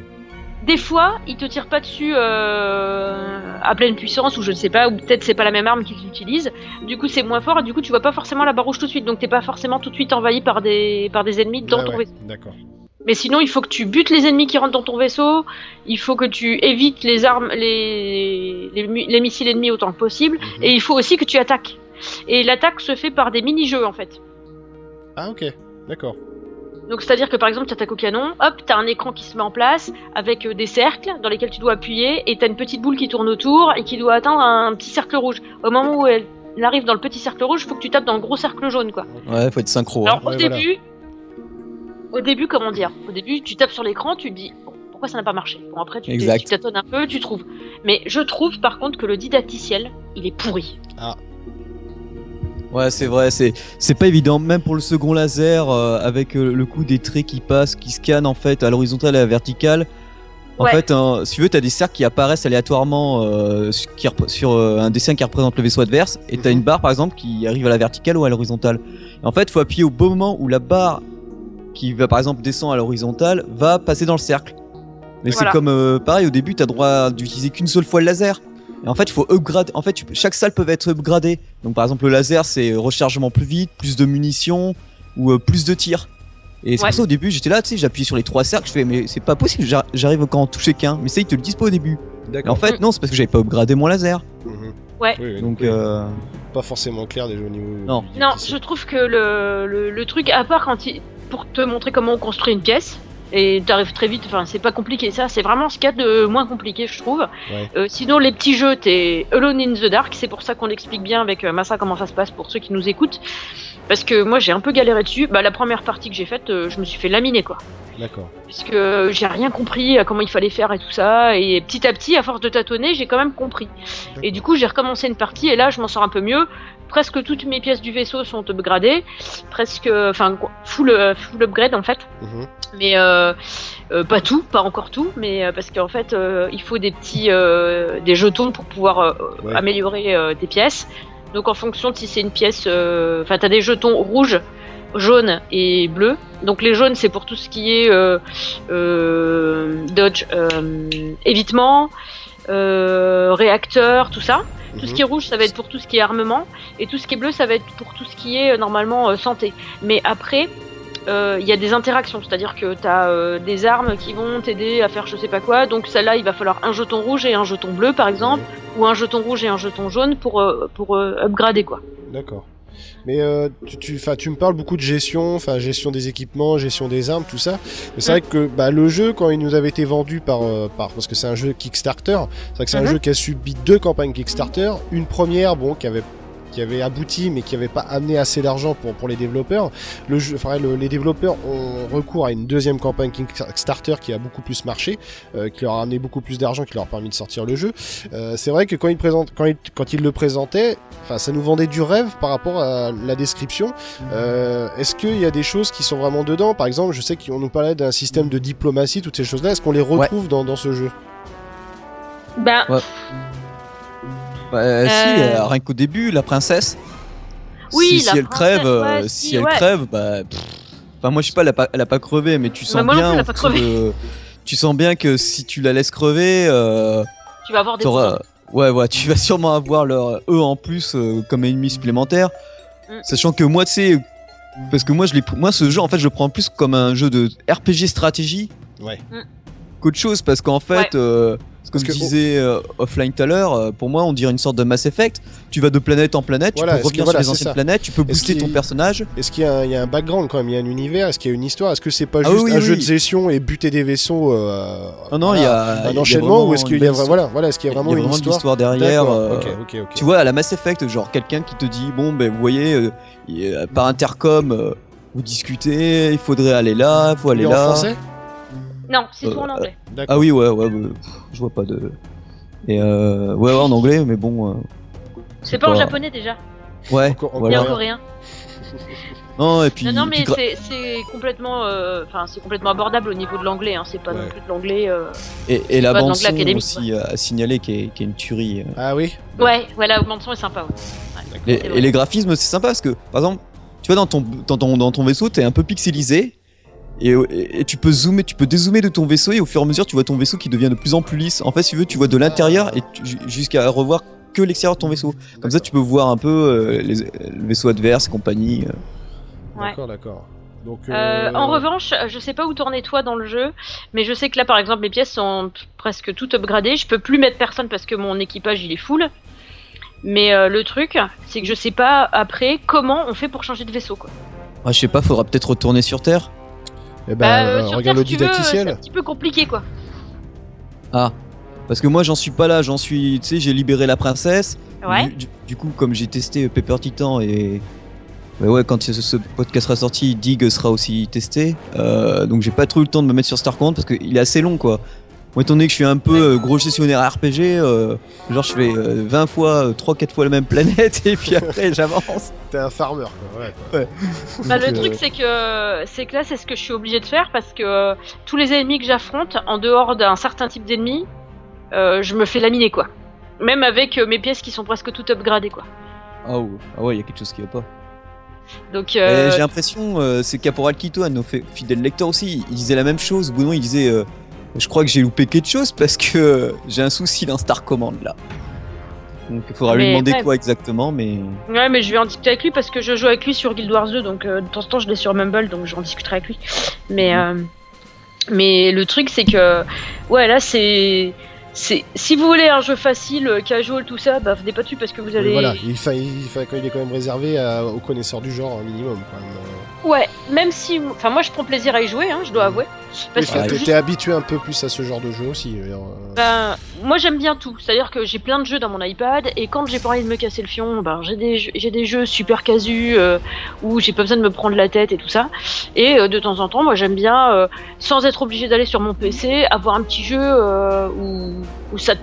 Des fois, ils te tirent pas dessus euh, à pleine puissance ou je ne sais pas, ou peut-être c'est pas la même arme qu'ils utilisent. Du coup, c'est moins fort et du coup, tu vois pas forcément la barre rouge tout de suite. Donc t'es pas forcément tout de suite envahi par des par des ennemis dans Ouais, ton ouais, vaisseau. D'accord. Mais sinon, il faut que tu butes les ennemis qui rentrent dans ton vaisseau. Il faut que tu évites les armes, les les missiles ennemis autant que possible. Mhm. Et il faut aussi que tu attaques. Et l'attaque se fait par des mini-jeux en fait. Ah ok. D'accord. Donc c'est-à-dire que par exemple tu attaques au canon, hop, t'as un écran qui se met en place avec euh, des cercles dans lesquels tu dois appuyer et t'as une petite boule qui tourne autour et qui doit atteindre un petit cercle rouge. Au moment où elle arrive dans le petit cercle rouge, faut que tu tapes dans le gros cercle jaune quoi. Ouais, faut être synchro. hein. Alors au Ouais, voilà. début, au début comment dire, au début tu tapes sur l'écran, tu te dis bon, pourquoi ça n'a pas marché? Bon après tu, tu tâtonnes un peu, tu trouves. Mais je trouve par contre que le didacticiel il est pourri. Ouais, c'est vrai, c'est c'est pas évident, même pour le second laser, euh, avec euh, le coup des traits qui passent, qui scannent en fait à l'horizontale et à la verticale. En Ouais. fait, hein, si tu veux, t'as des cercles qui apparaissent aléatoirement euh, sur, qui repr- sur, un dessin qui représente le vaisseau adverse, et t'as Mhm. une barre par exemple qui arrive à la verticale ou à l'horizontale. Et En fait, faut appuyer au bon moment où la barre qui va par exemple descendre à l'horizontale va passer dans le cercle. Mais Voilà. c'est comme pareil, au début, t'as droit d'utiliser qu'une seule fois le laser. Et en fait, il faut upgrade. En fait, tu peux- chaque salle peut être upgradée. Donc, par exemple, le laser, c'est rechargement plus vite, plus de munitions ou euh, plus de tirs. Et c'est Ouais. pour ça au début, j'étais là, tu sais, j'appuyais sur les trois cercles, je fais, mais c'est pas possible, j'ar- j'arrive quand en toucher qu'un. Mais ça, ils te le disent pas au début. Et en fait, non, c'est parce que j'avais pas upgradé mon laser. Mhm. Ouais. Oui, Donc, oui. euh, pas forcément clair déjà au niveau. Non. du Non, je trouve que le, le, le truc, à part quand il, pour te montrer comment on construit une pièce, et t'arrives très vite, enfin c'est pas compliqué ça, c'est vraiment ce qu'il y a de moins compliqué je trouve. Ouais. Euh, sinon les petits jeux, t'es Alone in the Dark, c'est pour ça qu'on l'explique bien avec euh, Massa comment ça se passe pour ceux qui nous écoutent. Parce que moi j'ai un peu galéré dessus, bah la première partie que j'ai faite, euh, je me suis fait laminer quoi. D'accord. Puisque j'ai rien compris à comment il fallait faire et tout ça, et petit à petit, à force de tâtonner, j'ai quand même compris. Et du coup, j'ai recommencé une partie et là, je m'en sors un peu mieux. Presque toutes mes pièces du vaisseau sont upgradées, presque, enfin, full, full upgrade en fait. Mhm. Mais euh, euh, pas tout, pas encore tout, mais euh, parce qu'en fait, il faut des petits, des jetons pour pouvoir Ouais. améliorer tes pièces. Donc en fonction de si c'est une pièce, enfin, t'as des jetons rouges, jaunes et bleus. Donc les jaunes, c'est pour tout ce qui est euh, euh, dodge, euh, évitement, réacteur, tout ça. Tout ce Mhm. qui est rouge, ça va être pour tout ce qui est armement, et tout ce qui est bleu, ça va être pour tout ce qui est euh, normalement euh, santé. Mais après, euh, il y a des interactions, c'est-à-dire que tu as des armes qui vont t'aider à faire je sais pas quoi, donc celle-là, il va falloir un jeton rouge et un jeton bleu par exemple, ou un jeton rouge et un jeton jaune pour, euh, pour upgrader quoi. D'accord. Mais euh, tu, tu, 'fin, tu me parles beaucoup de gestion, enfin gestion des équipements, gestion des armes, tout ça. Mais c'est vrai que bah, le jeu, quand il nous avait été vendu par, euh, par parce que c'est un jeu Kickstarter, c'est vrai que c'est un Mhm. jeu qui a subi deux campagnes Kickstarter. Une première, bon, qui avait qui avait abouti mais qui avait pas amené assez d'argent pour, pour les développeurs. Le jeu, enfin, le- les développeurs ont recours à une deuxième campagne Kickstarter qui a beaucoup plus marché, euh, qui leur a amené beaucoup plus d'argent, qui leur a permis de sortir le jeu. Euh, c'est vrai que quand ils, présentent, quand, ils, quand ils le présentaient, enfin, ça nous vendait du rêve par rapport à la description. Euh, Est-ce qu'il y a des choses qui sont vraiment dedans? Par exemple, je sais qu'on nous parlait d'un système de diplomatie, toutes ces choses-là. Est-ce qu'on les retrouve dans, dans ce jeu? Ben, Ouais. Bah, si, Euh. rien qu'au début, la princesse. Oui, si, elle crève, euh, ouais, si, si, elle ouais. crève, bah. pff. Enfin, moi je sais pas, elle a pas, elle a pas crevé, mais tu sens moi non plus, bien. elle a en pas fonction crevé. de- <laughs> tu sens bien que si tu la laisses crever, euh, tu vas avoir des Ouais, ouais, tu vas sûrement avoir leur eux en plus euh, comme ennemi supplémentaire. Mm. Sachant que moi, tu sais, parce que moi, je moi, ce jeu, en fait, je le prends plus comme un jeu de RPG stratégie Ouais. Mm. qu'autre chose, parce qu'en fait, Ouais. euh, comme que- disait euh, offline tout à l'heure, euh, pour moi, on dirait une sorte de Mass Effect. Tu vas de planète en planète, Voilà, tu peux que- revenir voilà, sur les anciennes ça. planètes, tu peux booster ton personnage. Est-ce qu'il y, a un- il y a un background quand même Il y a un univers Est-ce qu'il y a une histoire Est-ce que c'est pas Ah juste oui, un oui, jeu de gestion et buter des vaisseaux euh, Non, non, voilà, il y a un enchaînement ou est-ce qu'il y a voilà, voilà est-ce qu'il y a Il y a vraiment une histoire derrière. Euh. Tu vois, à la Mass Effect, genre quelqu'un qui te dit bon, ben vous voyez, par intercom, vous discutez, il faudrait aller là, il faut aller en là. français? Non, c'est tout Euh, en anglais. D'accord. Ah oui, ouais, ouais, bah, pff, je vois pas de. Et euh, ouais, ouais, en anglais, mais bon. euh, C'est pas en japonais déjà, Ouais, Encore- encore ni voilà. en coréen. <laughs> Non, et puis. Non, non, puis mais gra- c'est- c'est complètement, euh, enfin, c'est complètement abordable au niveau de l'anglais. Hein. C'est pas Ouais. non plus de l'anglais. euh, et, et la pas de bande l'anglais son académique, aussi euh, à signaler qui est, qui est une tuerie. euh. Ah oui Ouais, voilà, le son est sympa. Ouais. Et, C'est et vrai. les graphismes, c'est sympa parce que, par exemple, tu vois, dans ton, dans ton, dans ton vaisseau, t'es un peu pixelisé. Et, et- et tu peux zoomer, tu peux dézoomer de ton vaisseau et au fur et à mesure, tu vois ton vaisseau qui devient de plus en plus lisse. En fait, si tu veux, tu vois de l'intérieur et jusqu'à revoir que l'extérieur de ton vaisseau. Comme ça, tu peux voir un peu euh, les, le vaisseau adverse et compagnie. euh. Ouais. D'accord, d'accord. Donc, Euh, euh, En revanche, je sais pas où tourner toi dans le jeu, mais je sais que là, par exemple, mes pièces sont presque toutes upgradées. Je peux plus mettre personne parce que mon équipage il est full. Mais euh, le truc, c'est que je sais pas après comment on fait pour changer de vaisseau. Quoi. Ah, je sais pas, faudra peut-être retourner sur Terre. Eh ben, Bah, euh, euh, sur regarde Terre, le si tu veux, C'est didacticiel. un petit peu compliqué quoi. Ah, parce que moi, j'en suis pas là. J'en suis, tu sais, j'ai libéré la princesse. Ouais. Du, du- du coup, comme j'ai testé Pepper Titan et ouais, ouais quand ce, ce podcast sera sorti, Dig sera aussi testé. Euh, donc j'ai pas trop eu le temps de me mettre sur Star Command parce qu'il est assez long quoi. Moi, étant donné que je suis un peu euh, gros gestionnaire RPG, euh, genre je fais euh, 20 fois, 3-4 fois la même planète <laughs> et puis après j'avance. T'es un farmer, quoi. Ouais, quoi. Bah, le truc euh, c'est que c'est que là c'est ce que je suis obligée de faire parce que euh, tous les ennemis que j'affronte en dehors d'un certain type d'ennemis, euh, je me fais laminer quoi. Même avec euh, mes pièces qui sont presque toutes upgradées quoi. Ah ouais, ah ouais, il y a quelque chose qui va pas. Donc euh, J'ai l'impression, euh, c'est Caporal de nos fi- fidèles lecteurs aussi, il disait la même chose. Au bout d'un moment, il disait euh, Je crois que j'ai loupé quelque chose parce que j'ai un souci dans Star Command là. Donc il faudra lui demander ouais. quoi exactement, mais. Ouais, mais je vais en discuter avec lui parce que je joue avec lui sur Guild Wars 2, donc euh, de temps en temps je l'ai sur Mumble, donc j'en discuterai avec lui. Mais, euh, mais le truc c'est que, ouais, là c'est. c'est Si vous voulez un jeu facile, casual, tout ça, bah venez pas dessus parce que vous Oui, allez. Voilà, il, fa- il, fa- il est quand même réservé à- aux connaisseurs du genre, un minimum. Quand même. euh. Ouais, même si. Enfin, moi je prends plaisir à y jouer, hein, je dois avouer. Parce Oui, que t'es- juste- habitué un peu plus à ce genre de jeu aussi. dire, euh. Ben, moi j'aime bien tout, c'est-à-dire que j'ai plein de jeux dans mon iPad et quand j'ai pas envie de me casser le fion, ben j'ai des jeux, des jeux super casus euh, où j'ai pas besoin de me prendre la tête et tout ça. Et euh, de temps en temps, moi j'aime bien, euh, sans être obligé d'aller sur mon PC, avoir un petit jeu euh, où, où ça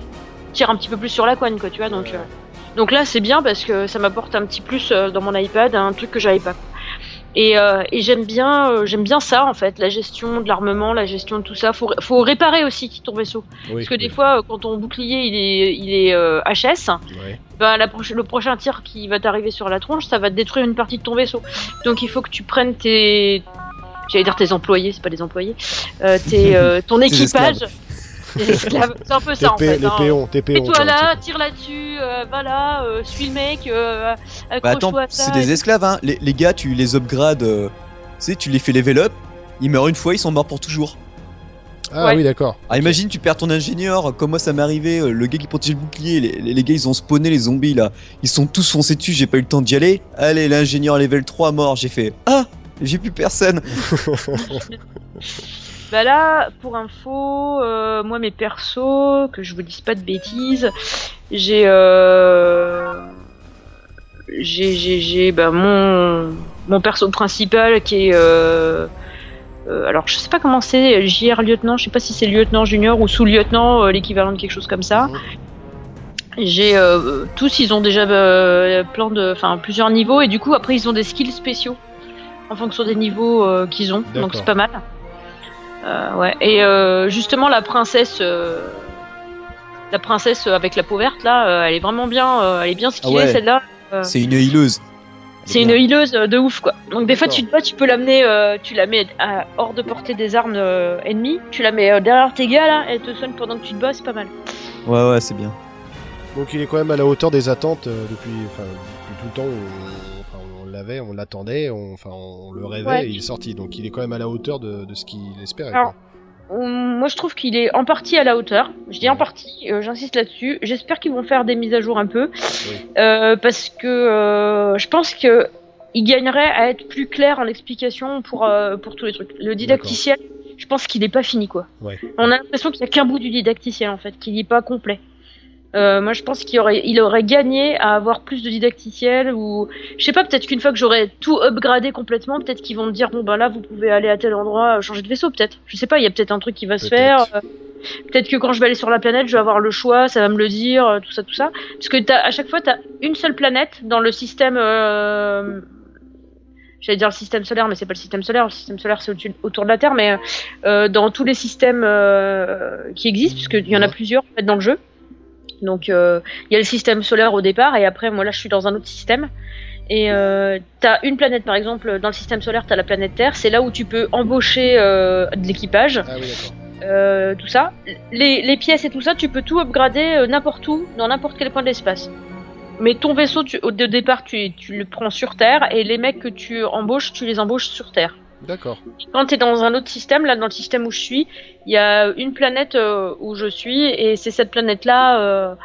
tire un petit peu plus sur la coigne, quoi, tu vois. Donc, euh, donc là c'est bien parce que ça m'apporte un petit plus euh, dans mon iPad, un truc que j'avais pas. Et, euh, et j'aime bien, euh, j'aime bien ça en fait, la gestion de l'armement, la gestion de tout ça. Faut, faut réparer aussi ton vaisseau. Oui, Parce que des fois, euh, quand ton bouclier il est, il est euh, HS, ben, la le prochain tir qui va t'arriver sur la tronche, ça va te détruire une partie de ton vaisseau. Donc il faut que tu prennes tes. J'allais dire tes employés, c'est pas des employés. tes, <laughs> ton équipage. Les <laughs> esclaves. C'est un peu ça en fait. les hein. péons, tes péons. Et toi là, tire là-dessus, euh, va là, euh, suis le mec, euh, Bah attends, c'est des esclaves, hein. Les, les gars, tu les upgrades, euh, tu sais, tu les fais level up, ils meurent une fois, ils sont morts pour toujours. Ah Ouais. oui, d'accord. Ah, imagine, tu perds ton ingénieur, comme moi ça m'est arrivé, le gars qui protégeait le bouclier, les, les- les gars ils ont spawné les zombies là, ils sont tous foncés dessus, j'ai pas eu le temps d'y aller. Allez, l'ingénieur level 3 mort, j'ai fait Ah J'ai plus personne. <laughs> <laughs> Bah là, pour info, euh, moi mes persos, que je vous dise pas de bêtises, j'ai euh, j'ai j'ai j'ai bah, mon mon perso principal qui est euh, euh, alors je sais pas comment c'est JR lieutenant, je sais pas si c'est lieutenant junior ou sous-lieutenant, euh, l'équivalent de quelque chose comme ça. J'ai euh, tous ils ont déjà euh, plein de enfin plusieurs niveaux et du coup après ils ont des skills spéciaux en fonction des niveaux qu'ils ont. Donc c'est pas mal. Euh, ouais et euh, justement la princesse euh, la princesse avec la peau verte là, euh, elle est vraiment bien euh, elle est bien skillée ouais. celle-là. C'est une healeuse. C'est une healeuse euh, de ouf quoi. Donc des fois tu te bats, tu peux l'amener, euh, tu la mets à- hors de portée des armes euh, ennemies, tu la mets euh, derrière tes gars là, elle te soigne pendant que tu te bats, c'est pas mal. Ouais, ouais, c'est bien. Donc il est quand même à la hauteur des attentes euh, depuis, tout le temps. où l'avait, on l'attendait, on, enfin, on le rêvait Ouais. et il est sorti. Donc il est quand même à la hauteur de, de ce qu'il espérait. Alors, quoi. Moi je trouve qu'il est en partie à la hauteur. Je dis en partie, euh, j'insiste là-dessus. J'espère qu'ils vont faire des mises à jour un peu, Euh, parce que euh, je pense que il gagnerait à être plus clair en explication pour pour tous les trucs. Le didacticiel, je pense qu'il est pas fini quoi. Ouais. On a l'impression qu'il y a qu'un bout du didacticiel en fait, qu'il n'est pas complet. Euh, moi, je pense qu'il aurait, il aurait gagné à avoir plus de didacticiel ou, je sais pas, peut-être qu'une fois que j'aurais tout upgradé complètement, peut-être qu'ils vont me dire bon bah là vous pouvez aller à tel endroit, euh, changer de vaisseau peut-être. Je sais pas, il y a peut-être un truc qui va se faire. euh, peut-être que quand je vais aller sur la planète, je vais avoir le choix, ça va me le dire, tout ça, tout ça. Parce que t'as, à chaque fois, t'as une seule planète dans le système. Euh... J'allais dire le système solaire, mais c'est pas le système solaire. Le système solaire, c'est autour de la Terre, mais dans tous les systèmes qui existent, puisqu'il y en a plusieurs en fait, dans le jeu. Donc, euh, il y a le système solaire au départ, et après, moi là, je suis dans un autre système. Et euh, t'as une planète, par exemple, dans le système solaire, t'as la planète Terre. C'est là où tu peux embaucher euh, de l'équipage Ah oui, tout ça. Les, les pièces et tout ça, tu peux tout upgrader n'importe où, dans n'importe quel point de l'espace. Mais ton vaisseau, tu, au départ, tu, tu le prends sur Terre, et les mecs que tu embauches, tu les embauches sur Terre. D'accord. Quand tu es dans un autre système, là, dans le système où je suis, il y a une planète euh, où je suis, et c'est cette planète-là. euh,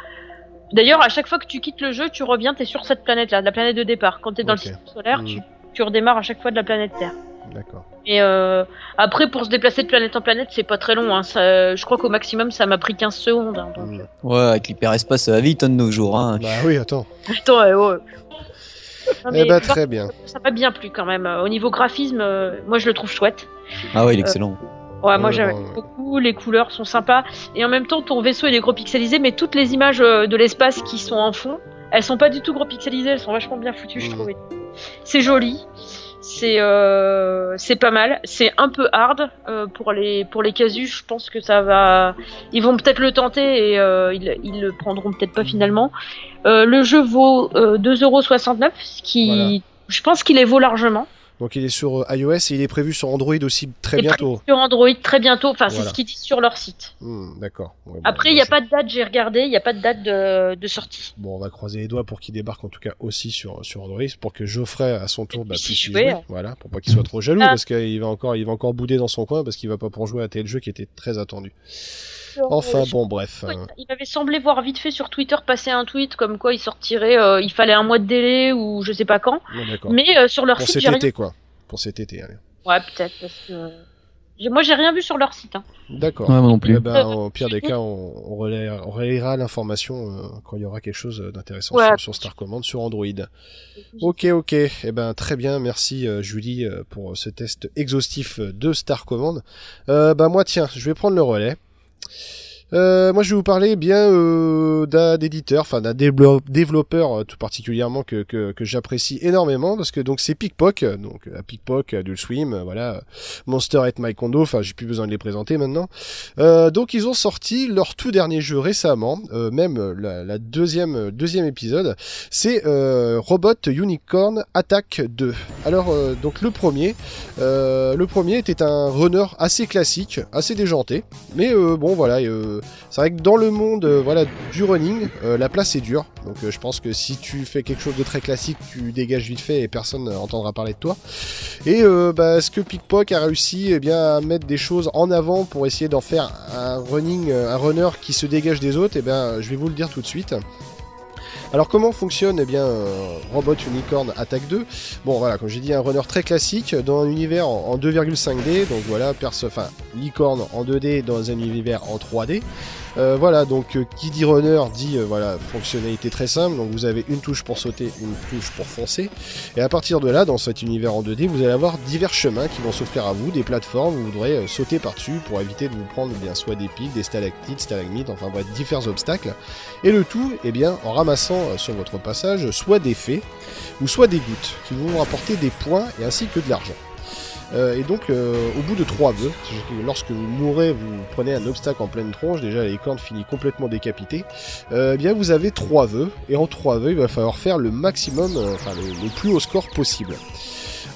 D'ailleurs, à chaque fois que tu quittes le jeu, tu reviens, tu es sur cette planète-là, la planète de départ. Quand tu es dans le système solaire, Mhm. tu, tu redémarres à chaque fois de la planète Terre. D'accord. Et euh, après, pour se déplacer de planète en planète, c'est pas très long. Hein. Ça- je crois qu'au maximum, ça m'a pris 15 secondes. hein. Donc, Hmm. Ouais, avec l'hyperespace, ça va vite hein, de nos jours. Hein. Bah oui, attends. Attends, ouais, ouais. Non, mais Eh vois, très bien. Ça m'a bien plu quand même. Euh, Au niveau graphisme, euh, moi je le trouve chouette. Ah ouais, il est excellent. Ouais, moi j'aime beaucoup. Les couleurs sont sympas. Et en même temps, ton vaisseau il est gros pixelisé, mais toutes les images euh, de l'espace qui sont en fond, elles sont pas du tout gros pixelisées. Elles sont vachement bien foutues, je Mhm. trouve. C'est joli. C'est euh, c'est pas mal. C'est un peu hard euh, pour les pour les casus. Je pense que ça va. Ils vont peut-être le tenter et euh, ils, ils le prendront peut-être pas finalement. Euh, le jeu vaut euh, 2,69€, ce qui Voilà. je pense qu'il les vaut largement. Donc il est sur euh, iOS et il est prévu sur Android aussi très bientôt. Sur Android très bientôt. Enfin, c'est ce qu'ils disent sur leur site. Hmm, D'accord. Ouais, Après, bah, il n'y a pas de date. J'ai regardé. Il n'y a pas de date de, de sortie. Bon, on va croiser les doigts pour qu'il débarque en tout cas aussi sur, sur Android, pour que Geoffrey à son tour bah, puisse jouer. jouer. Voilà, pour pas qu'il soit trop jaloux, Ah. parce qu'il va encore, il va encore bouder dans son coin parce qu'il va pas pour jouer à tel jeu qui était très attendu. Enfin Euh, bon, bref. Euh, Il m'avait semblé voir vite fait sur Twitter passer un tweet comme quoi il sortirait, euh, il fallait un mois de délai ou je sais pas quand. Mais euh, sur leur Pour site, cet j'ai rien. été quoi. Pour cet été, allez. Ouais, peut-être parce que moi j'ai rien vu sur leur site. hein. D'accord. Ouais, moi non Eh plus. ben, au pire des cas, on, on, relais- on relayera l'information euh, quand il y aura quelque chose d'intéressant Ouais. sur, sur Star Command sur Android. Ok, ok. Eh ben, très bien. Merci euh, Julie pour ce test exhaustif de Star Command. Euh, bah moi, tiens, je vais prendre le relais. Euh, moi, je vais vous parler bien euh, d'un éditeur, enfin d'un dévelop- développeur euh, tout particulièrement que, j'apprécie énormément parce que donc c'est Pickpock, donc à Pickpock, Adult Swim, voilà, Monster et My enfin j'ai plus besoin de les présenter maintenant. Donc ils ont sorti leur tout dernier jeu récemment, même la, deuxième deuxième épisode, c'est Robot Unicorn Attack 2. Alors donc le premier, le premier était un runner assez classique, assez déjanté, mais bon voilà, c'est vrai que dans le monde euh, voilà du running, euh, la place est dure, donc euh, je pense que si tu fais quelque chose de très classique, tu dégages vite fait et personne n'entendra parler de toi. Et bah, ce que Pickpock a réussi eh bien, à mettre des choses en avant pour essayer d'en faire un running, un runner qui se dégage des autres, et bien je vais vous le dire tout de suite. Alors comment fonctionne eh bien Robot Unicorn Attack 2 Bon voilà, comme j'ai dit, un runner très classique dans un univers en, en 2,5D, donc voilà, perso, enfin licorne en 2D dans un univers en 3D. Euh, voilà, donc euh, qui dit runner dit euh, voilà fonctionnalité très simple. Donc vous avez une touche pour sauter, une touche pour foncer. Et à partir de là, dans cet univers en 2D, vous allez avoir divers chemins qui vont s'offrir à vous, des plateformes où vous devrez sauter par-dessus pour éviter de vous prendre eh bien soit des pics, des stalactites, stalagmites, enfin bref, divers obstacles. Et le tout, eh bien, en ramassant sur votre passage soit des fées ou soit des gouttes qui vont vous rapporter des points et ainsi que de l'argent. Euh, et donc, euh, au bout de trois vœux, lorsque vous mourrez, vous prenez un obstacle en pleine tronche, déjà la licorne finit complètement décapitée, euh, eh bien vous avez trois vœux, et en trois vœux, il va falloir faire le maximum, enfin le, plus haut score possible.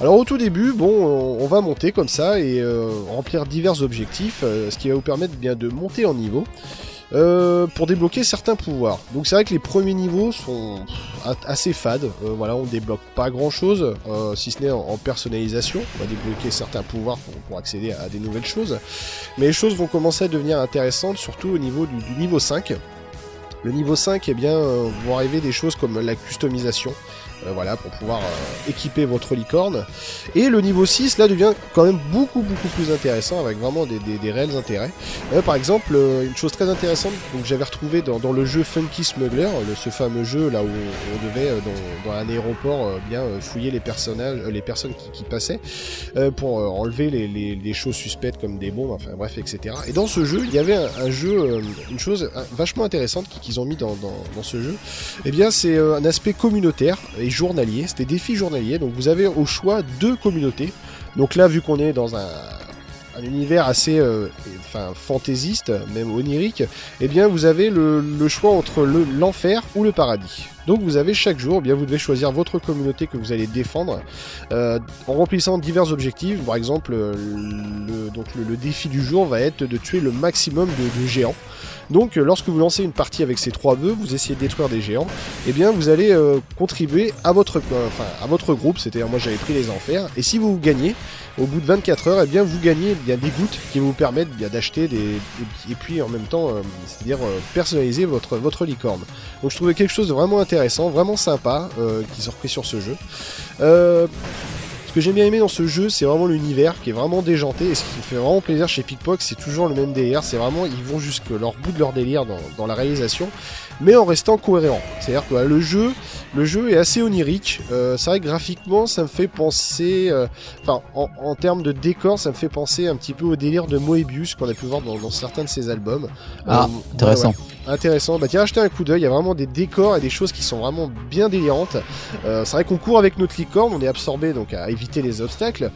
Alors au tout début, bon, on va monter comme ça et remplir divers objectifs, ce qui va vous permettre bien de monter en niveau. Euh, pour débloquer certains pouvoirs. Donc c'est vrai que les premiers niveaux sont assez fades. Euh, voilà, on débloque pas grand chose, si ce n'est en, personnalisation. On va débloquer certains pouvoirs pour, pour accéder à, des nouvelles choses. Mais les choses vont commencer à devenir intéressantes, surtout au niveau du, du niveau 5. Le niveau 5, eh bien, euh, vont arriver des choses comme la customisation. Euh, voilà, pour pouvoir euh, équiper votre licorne. Et le niveau 6, là, devient quand même beaucoup, beaucoup plus intéressant, avec vraiment des, des- des réels intérêts. Euh, par exemple, euh, une chose très intéressante donc j'avais retrouvé dans, dans le jeu Funky Smuggler, le- ce fameux jeu là où on devait, euh, dans, dans un aéroport, euh, bien fouiller les personnages, les personnes qui, qui passaient, pour enlever les, les- les choses suspectes comme des bombes, enfin bref, etc. Et dans ce jeu, il y avait un, un jeu, une chose vachement intéressante qui- qu'ils ont mis dans, dans- ce jeu. Eh bien, c'est un aspect communautaire et journalier. C'était défi journalier. Donc, vous avez au choix deux communautés. Donc là, vu qu'on est dans un, un univers assez, euh, fantaisiste, même onirique, eh bien, vous avez le, choix entre le l'enfer ou le paradis. Donc, vous avez chaque jour, eh bien, vous devez choisir votre communauté que vous allez défendre euh, en remplissant divers objectifs. Par exemple, euh, le, défi du jour va être de tuer le maximum de géants. Donc, euh, lorsque vous lancez une partie avec ces trois vœux, vous essayez de détruire des géants. Eh bien, vous allez euh, contribuer à votre, groupe. C'est-à-dire, moi, j'avais pris les enfers. Et si vous gagnez, au bout de 24 heures, eh bien, vous gagnez bien, des gouttes qui vous permettent d'acheter des, et puis en même temps, euh, c'est-à-dire personnaliser votre licorne. Donc, je trouvais quelque chose de vraiment intéressant, vraiment sympa, qui sont repris sur ce jeu. Euh, ce que j'ai bien aimé dans ce jeu, c'est vraiment l'univers qui est vraiment déjanté. Et ce qui me fait vraiment plaisir chez Pickpock, c'est toujours le même délire. C'est vraiment, ils vont jusque leur bout de leur délire dans, dans la réalisation, mais en restant cohérent. C'est-à-dire que bah, le jeu, le jeu est assez onirique. Euh, c'est vrai que graphiquement, ça me fait penser, euh, enfin, en, en termes de décor, ça me fait penser un petit peu au délire de Moebius qu'on a pu voir dans, dans certains de ses albums. Ah, Euh, intéressant. ouais, ouais. Intéressant. Bah tiens, jetez un coup d'œil. Il y a vraiment des décors et des choses qui sont vraiment bien délirantes. Euh, c'est vrai qu'on court avec notre licorne, on est absorbé donc à éviter les obstacles.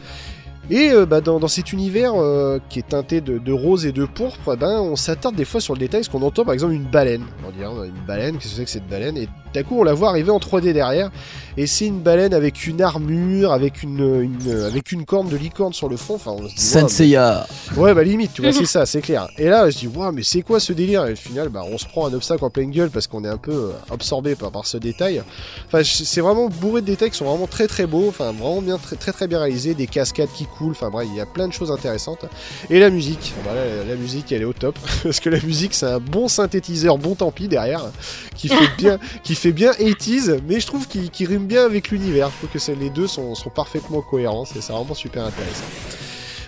Et euh, bah, dans, dans cet univers euh, qui est teinté de, de rose et de pourpre, eh ben, on s'attarde des fois sur le détail, parce qu'on entend par exemple une baleine. On dit hein, une baleine, qu'est-ce que c'est que cette baleine? Et d'un coup on la voit arriver en 3D derrière, et c'est une baleine avec une armure, avec une, une- avec une corne de licorne sur le fond. Enfin, on se dit, waouh, Senseiya. Ouais, bah limite, tu vois, c'est <laughs> ça, c'est clair. Et là, je dis, waouh, mais c'est quoi ce délire? Et au final, bah, on se prend un obstacle en pleine gueule parce qu'on est un peu euh, absorbé par, par ce détail. Enfin, c'est vraiment bourré de détails qui sont vraiment très très beaux, enfin, vraiment bien, très très, très bien réalisés, des cascades qui coulent, enfin, bref, il y a plein de choses intéressantes. Et la musique, voilà, la, la musique, elle est au top. <laughs> parce que la musique, c'est un bon synthétiseur, bon tant pis derrière, qui fait <laughs> bien, qui fait bien 80s, mais je trouve qu'il rime bien avec l'univers. Je trouve que les deux sont, sont parfaitement cohérents, c'est vraiment super intéressant.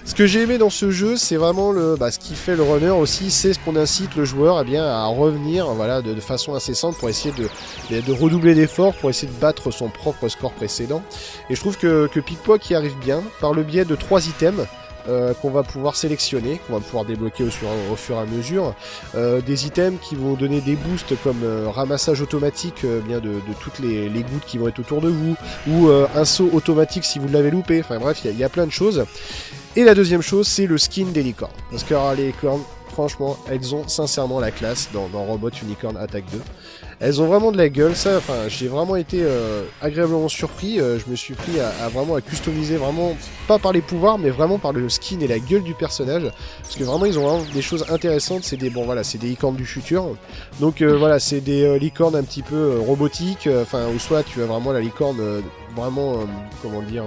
Ce que j'ai aimé dans ce jeu, c'est vraiment le, bah, ce qui fait le runner aussi, c'est ce qu'on incite le joueur eh bien, à revenir voilà, de, façon incessante pour essayer de, de, redoubler d'efforts, pour essayer de battre son propre score précédent. Et je trouve que, que Pickpock y arrive bien par le biais de trois items. euh, qu'on va pouvoir sélectionner, qu'on va pouvoir débloquer au, fur et à mesure, Euh, des items qui vont donner des boosts comme euh, ramassage automatique euh, bien de, de toutes les, les gouttes qui vont être autour de vous, ou euh, un saut automatique si vous l'avez loupé. Enfin bref, il y, a plein de choses. Et la deuxième chose, c'est le skin des licornes. Parce que alors, les licornes, franchement, elles ont sincèrement la classe dans, dans Robot Unicorn Attack 2. Elles ont vraiment de la gueule, ça, enfin, j'ai vraiment été euh, agréablement surpris. euh, je me suis pris à, à vraiment à customiser, vraiment, pas par les pouvoirs, mais vraiment par le skin et la gueule du personnage. Parce que vraiment, ils ont vraiment des choses intéressantes. C'est des, bon, voilà, c'est des licornes du futur. Donc euh, voilà, c'est des euh, licornes un petit peu euh, robotiques. euh, Enfin, ou soit tu as vraiment la licorne vraiment, comment dire.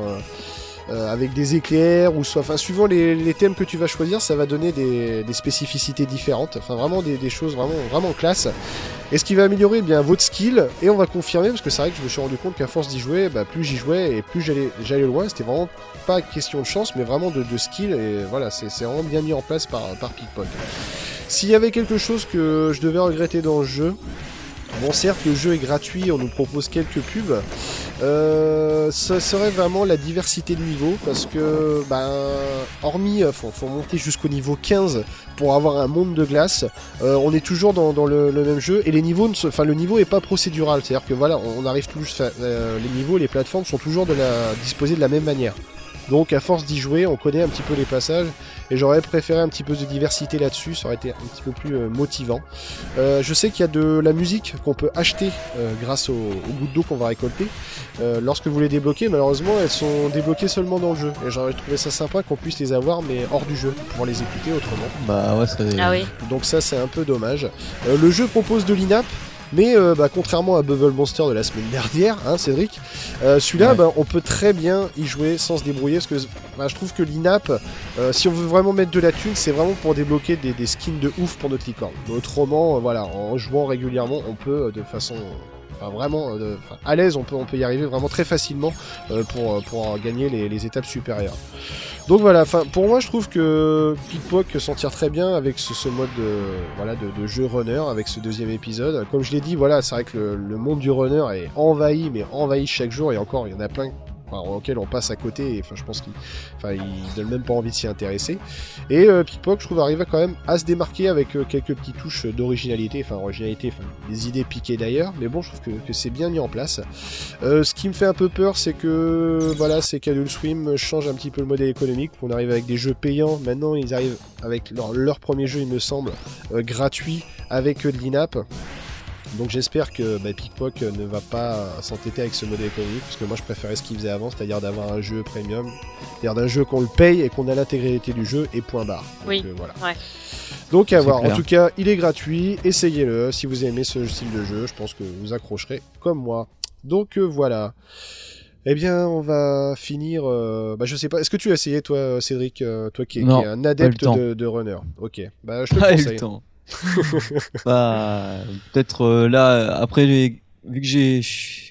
Euh, avec des éclairs ou soit, enfin suivant les, thèmes que tu vas choisir, ça va donner des, spécificités différentes. Enfin vraiment des, choses vraiment vraiment classe. Et ce qui va améliorer eh bien votre skill et on va confirmer parce que c'est vrai que je me suis rendu compte qu'à force d'y jouer, bah, plus j'y jouais et plus j'allais j'allais loin. C'était vraiment pas question de chance, mais vraiment de, skill et voilà, c'est c'est vraiment bien mis en place par par Pickpock. S'il y avait quelque chose que je devais regretter dans le jeu, bon certes le jeu est gratuit, on nous propose quelques pubs, euh, ça serait vraiment la diversité de niveaux parce que ben hormis euh, faut, faut monter jusqu'au niveau 15 pour avoir un monde de glace, euh, on est toujours dans, le, même jeu et le niveau est pas procédural, c'est-à-dire que voilà, on arrive toujours, enfin, euh, les niveaux, les plateformes sont toujours de la, disposés de la même manière. Donc à force d'y jouer, on connaît un petit peu les passages et j'aurais préféré un petit peu de diversité là-dessus, ça aurait été un petit peu plus euh, motivant. Euh, je sais qu'il y a de la musique qu'on peut acheter euh, grâce aux, aux gouttes d'eau qu'on va récolter. Euh, lorsque vous les débloquez, malheureusement, elles sont débloquées seulement dans le jeu. Et j'aurais trouvé ça sympa qu'on puisse les avoir, mais hors du jeu, pour pouvoir les écouter autrement. Bah ouais, c'est. Ah oui. Donc ça, c'est un peu dommage. Euh, le jeu propose de l'INAP. Mais euh, bah, contrairement à Bubble Monster de la semaine dernière, hein, Cédric, euh, celui-là, Ouais. bah, on peut très bien y jouer sans se débrouiller. Parce que bah, je trouve que l'INAP, euh, si on veut vraiment mettre de la thune, c'est vraiment pour débloquer des, des skins de ouf pour notre licorne. Autrement, euh, voilà, en jouant régulièrement, on peut euh, de façon enfin, vraiment euh, de- enfin, à l'aise, on peut, on peut y arriver vraiment très facilement euh, pour, pour gagner les, les étapes supérieures. Donc voilà, pour moi je trouve que Pickpock s'en tire très bien avec ce, mode de, jeu runner, avec ce deuxième épisode. Comme je l'ai dit, voilà, c'est vrai que le monde du runner est envahi, mais envahi chaque jour, et encore il y en a plein auxquels on passe à côté, et enfin je pense qu'ils enfin, ils donnent même pas envie de s'y intéresser. Et euh, Pickpock je trouve arrive quand même à se démarquer avec euh, quelques petites touches d'originalité, enfin originalité, enfin des idées piquées d'ailleurs, mais bon je trouve que, que c'est bien mis en place. Euh, ce qui me fait un peu peur, c'est que voilà, c'est qu'Adult Swim change un petit peu le modèle économique. On arrive avec des jeux payants. Maintenant, ils arrivent avec leur, leur premier jeu, il me semble, euh, gratuit avec de l'INAP. Donc j'espère que bah, Pickpock euh, ne va pas s'entêter avec ce modèle économique, parce que moi je préférais ce qu'ils faisaient avant, c'est-à-dire d'avoir un jeu premium, c'est-à-dire d'un jeu qu'on le paye et qu'on a l'intégralité du jeu et point barre. Donc, Oui, euh, voilà. ouais. Donc à voir. En tout cas, il est gratuit. Essayez-le. Si vous aimez ce style de jeu, je pense que vous accrocherez comme moi. Donc euh, voilà. Eh bien, on va finir. euh, Bah, je sais pas. Est-ce que tu as essayé, toi, Cédric, euh, toi qui, es un adepte de, de runner? Ok. Bah, je te Pas eu conseille. le temps. <laughs> bah, peut-être euh, là, après, vu que j'ai,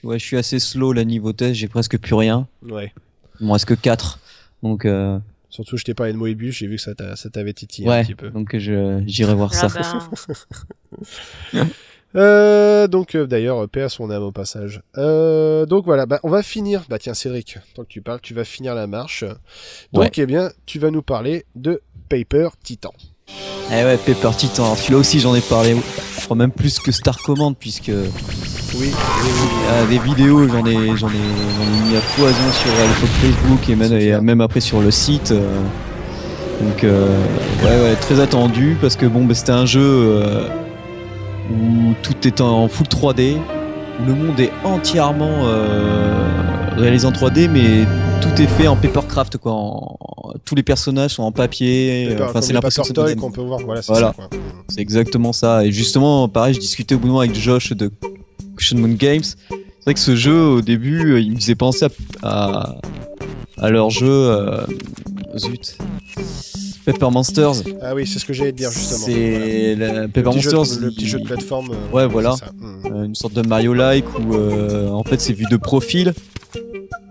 ouais, je suis assez slow là niveau test, j'ai presque plus rien. Ouais. Il me reste que 4 Donc, euh, Surtout, je t'ai parlé de Moebius. J'ai vu que ça t'a- ça t'avait titillé un petit peu. donc je, j'irai voir Ah ça. ben, <laughs> Euh, donc euh, d'ailleurs, paix à son âme au passage. Euh, donc voilà, bah, on va finir. Bah tiens, Cédric, tant que tu parles, tu vas finir la marche. Donc Ouais. eh bien, tu vas nous parler de Paper Titan. Eh ouais, Pepper Titan. Alors, celui-là aussi, j'en ai parlé, je crois même plus que Star Command, puisque Oui. euh, des vidéos, j'en ai, j'en ai, ai mis à foison sur l'époque Facebook et même, et après sur le site. euh, donc, euh, ouais, ouais, très attendu, parce que bon, bah, c'était un jeu euh, où tout est en full 3D, où le monde est entièrement euh, réalisé en 3D, mais tout est fait en papercraft, quoi. en- tous les personnages sont en papier. euh, Paper- Enfin, c'est l'impression que ça Paper Toy donne. qu'on peut voir. Voilà, c'est Voilà. exactement ça. Et justement, pareil, je discutais au bout moment avec Josh de Cushion Moon Games. C'est vrai que ce jeu, au début, euh, il me faisait penser à, à, à leur jeu. euh, zut. Pepper Monsters. Ah oui, c'est ce que j'allais te dire justement. Voilà. C'est la- Le jeu- Monsters. le petit jeu de plateforme. euh, Ouais, voilà. Mm. une sorte de Mario-like où euh, en fait c'est vu de profil.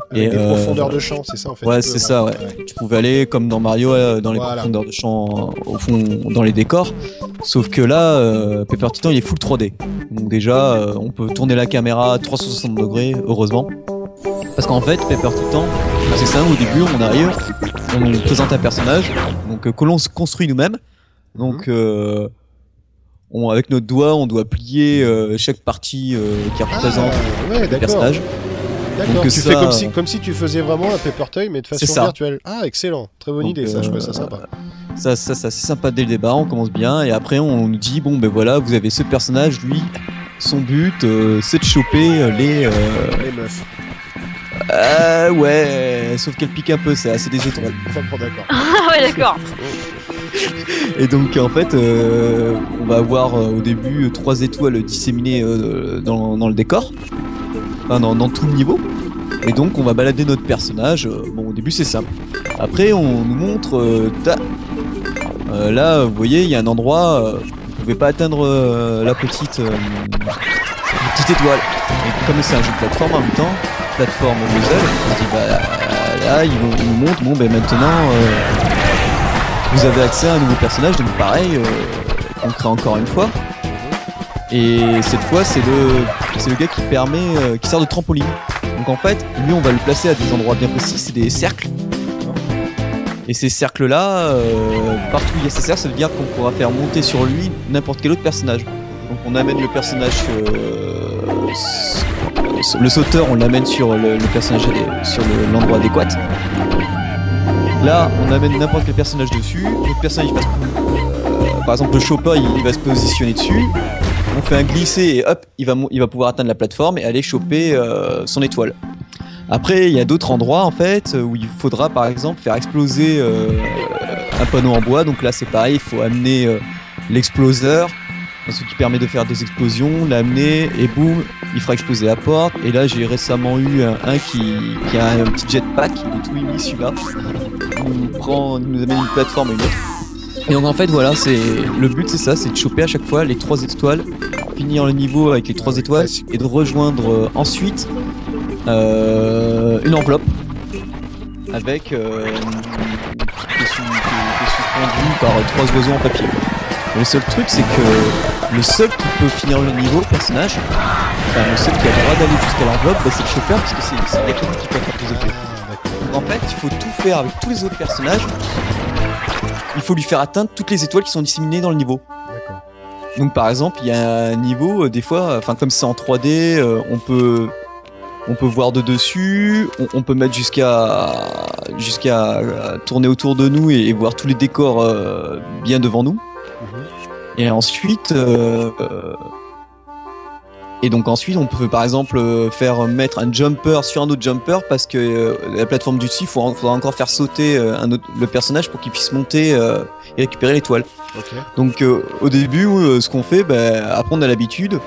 Avec Et, des euh, profondeurs de champ, c'est ça en fait. ouais, c'est ça, ouais. Tu pouvais aller comme dans Mario euh, dans les Voilà. profondeurs de champ euh, au fond dans les décors. Sauf que là, euh, Pepper Titan il est full 3D. Donc déjà, euh, on peut tourner la caméra à 360 degrés, heureusement. Parce qu'en fait, Pepper Titan, c'est ça, au début, on arrive, on nous présente un personnage, donc euh, que l'on se construit nous-mêmes. Donc, euh, on, avec notre doigt, on doit plier euh, chaque partie euh, qui représente Ah, ouais, le personnage. D'accord. Donc Tu ça, fais comme si, euh, comme si tu faisais vraiment un Paper Toy, mais de façon virtuelle. Ah, excellent. Très bonne Donc, idée, ça. Je trouvais euh, ça sympa. Ça, ça, ça c'est sympa dès le départ, on commence bien, et après on nous dit bon ben voilà, vous avez ce personnage, lui, son but, euh, c'est de choper euh, les. Euh, Les meufs. euh, ouais, sauf qu'elle pique un peu, c'est assez bon, d'accord. Ah ouais, d'accord. <laughs> Et donc en fait, euh, on va avoir euh, au début euh, trois étoiles disséminées euh, dans, dans le décor, dans, tout le niveau. Et donc on va balader notre personnage. Euh, Bon, au début c'est simple. Après on nous montre. euh, Euh, là, vous voyez, il y a un endroit. euh, vous pouvez pas atteindre la petite, petite étoile. Et comme c'est un jeu de plateforme en même temps, plateforme puzzle, on se dit bah là nous montrent bon ben maintenant vous avez accès à un nouveau personnage donc pareil on crée encore une fois. Et cette fois c'est le c'est le gars qui permet euh, qui sert de trampoline. Donc en fait lui on va le placer à des endroits bien précis, c'est des cercles. Et ces cercles là, partout où il y a ces cercles, ça veut dire qu'on pourra faire monter sur lui n'importe quel autre personnage. Donc on amène le personnage euh, le sauteur, on l'amène sur le, personnage sur le- l'endroit adéquat. Là, on amène n'importe quel personnage dessus. Le personnage euh, par exemple le chopper, il va se positionner dessus. On fait un glisser et hop, il va, il va pouvoir atteindre la plateforme et aller choper euh, son étoile. Après, il y a d'autres endroits en fait où il faudra par exemple faire exploser euh, un panneau en bois. Donc là, c'est pareil, il faut amener euh, l'exploseur, ce qui permet de faire des explosions, l'amener et boum, il fera exploser la porte. Et là, j'ai récemment eu un, qui, a un petit jetpack, il est tout émis celui-là. Il nous amène une plateforme et une autre. Et donc en fait, voilà, c'est le but, c'est ça, c'est de choper à chaque fois les trois étoiles, finir le niveau avec les trois étoiles et de rejoindre euh, ensuite euh, une enveloppe avec euh, qui est suspendue par euh, trois oiseaux en papier. Le seul truc, c'est que le seul qui peut finir le niveau, le personnage, enfin le seul qui a le droit d'aller jusqu'à l'enveloppe, bah, c'est le chopper parce que c'est lui qui peut faire plus épées. Donc en fait, il faut tout faire avec tous les autres personnages. Il faut lui faire atteindre toutes les étoiles qui sont disséminées dans le niveau. D'accord. Donc par exemple, il y a un niveau, euh, des fois, enfin comme c'est en 3D, euh, on peut on peut voir de dessus, on, on peut mettre jusqu'à jusqu'à euh, tourner autour de nous et, et voir tous les décors euh, bien devant nous. Mhm. Et ensuite, euh, euh, et donc ensuite, on peut par exemple euh, faire mettre un jumper sur un autre jumper parce que euh, la plateforme du dessus, il faudra, encore faire sauter euh, un autre, le personnage pour qu'il puisse monter euh, et récupérer l'étoile. Donc au début, ce qu'on fait, bah, après on a l'habitude,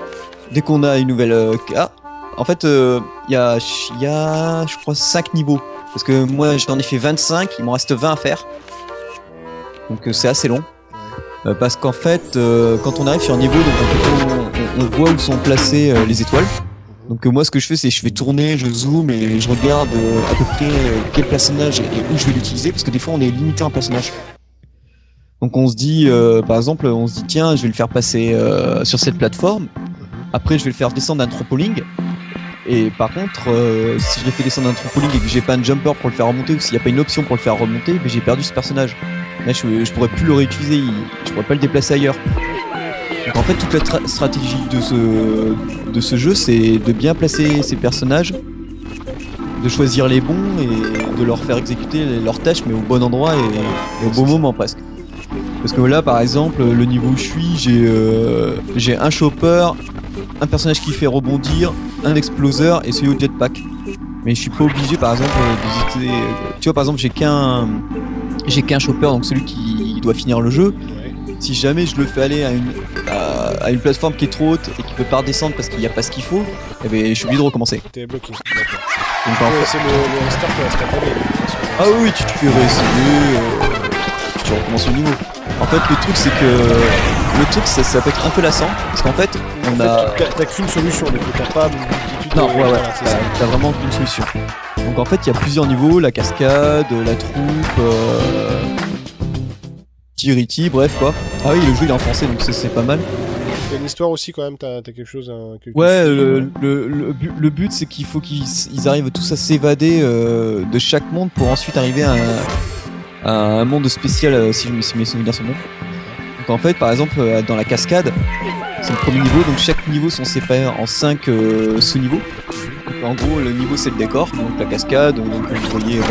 dès qu'on a une nouvelle carte, en fait, il y, a, y a, je crois, 5 niveaux. Parce que moi, j'en ai fait 25, il m'en reste 20 à faire. Donc c'est assez long. Parce qu'en fait, quand on arrive sur un niveau, donc on, on- on voit où sont placées euh, les étoiles. Donc euh, moi, ce que je fais, c'est je fais tourner, je zoome et je regarde euh, à peu près quel personnage et où je vais l'utiliser, parce que des fois, on est limité en personnage. Donc on se dit, par exemple, on se dit tiens, je vais le faire passer sur cette plateforme. Après, je vais le faire descendre d'un trampoline. Et par contre, si je le fais descendre d'un trampoline et que j'ai pas un jumper pour le faire remonter, ou s'il n'y a pas une option pour le faire remonter, j'ai perdu ce personnage. Là, je, je pourrais plus le réutiliser, il- je pourrais pas le déplacer ailleurs. En fait, toute la tra- stratégie de ce, de ce jeu, c'est de bien placer ces personnages, de choisir les bons et de leur faire exécuter leurs tâches, mais au bon endroit et, et au bon moment presque. Parce que là, par exemple, le niveau où je suis, j'ai euh, j'ai un chopper, un personnage qui fait rebondir, un exploseur et celui au jetpack. Mais je suis pas obligé, par exemple, euh, d'hésiter. Tu vois, par exemple, j'ai qu'un j'ai qu'un chopper, donc celui qui doit finir le jeu. Si jamais je le fais aller à une à, à une plateforme qui est trop haute et qui peut pas redescendre parce qu'il n'y a pas ce qu'il faut, eh ben, je suis obligé de recommencer. T'es bloqué. D'accord. Donc, c'est le, le qui reste à façon. ah oui, tu te fais réessayer, euh, tu recommences le niveau. En fait, le truc, c'est que le truc, ça, ça peut être un peu lassant parce qu'en fait, on a t'as- qu'une solution, coup, t'as pas Non, ouais, ouais, t'as vraiment une solution. Donc en fait, il y a plusieurs niveaux, la cascade, la troupe, euh... Tiriti, bref quoi. Ah oui, le jeu il est en français, donc c'est- pas mal. T'as une histoire aussi, quand même, t'as quelque chose. hein, Ouais, le, le, le but, le but, c'est qu'il faut qu'ils ils arrivent tous à s'évader euh, de chaque monde pour ensuite arriver à un, à un monde spécial, euh, si, je me- si mes souvenirs sont bons. Donc en fait, par exemple, euh, dans la cascade, c'est le premier niveau, donc chaque niveau sont séparés en 5 sous-niveaux. En gros, le niveau c'est le décor, donc la cascade, donc vous voyez bah,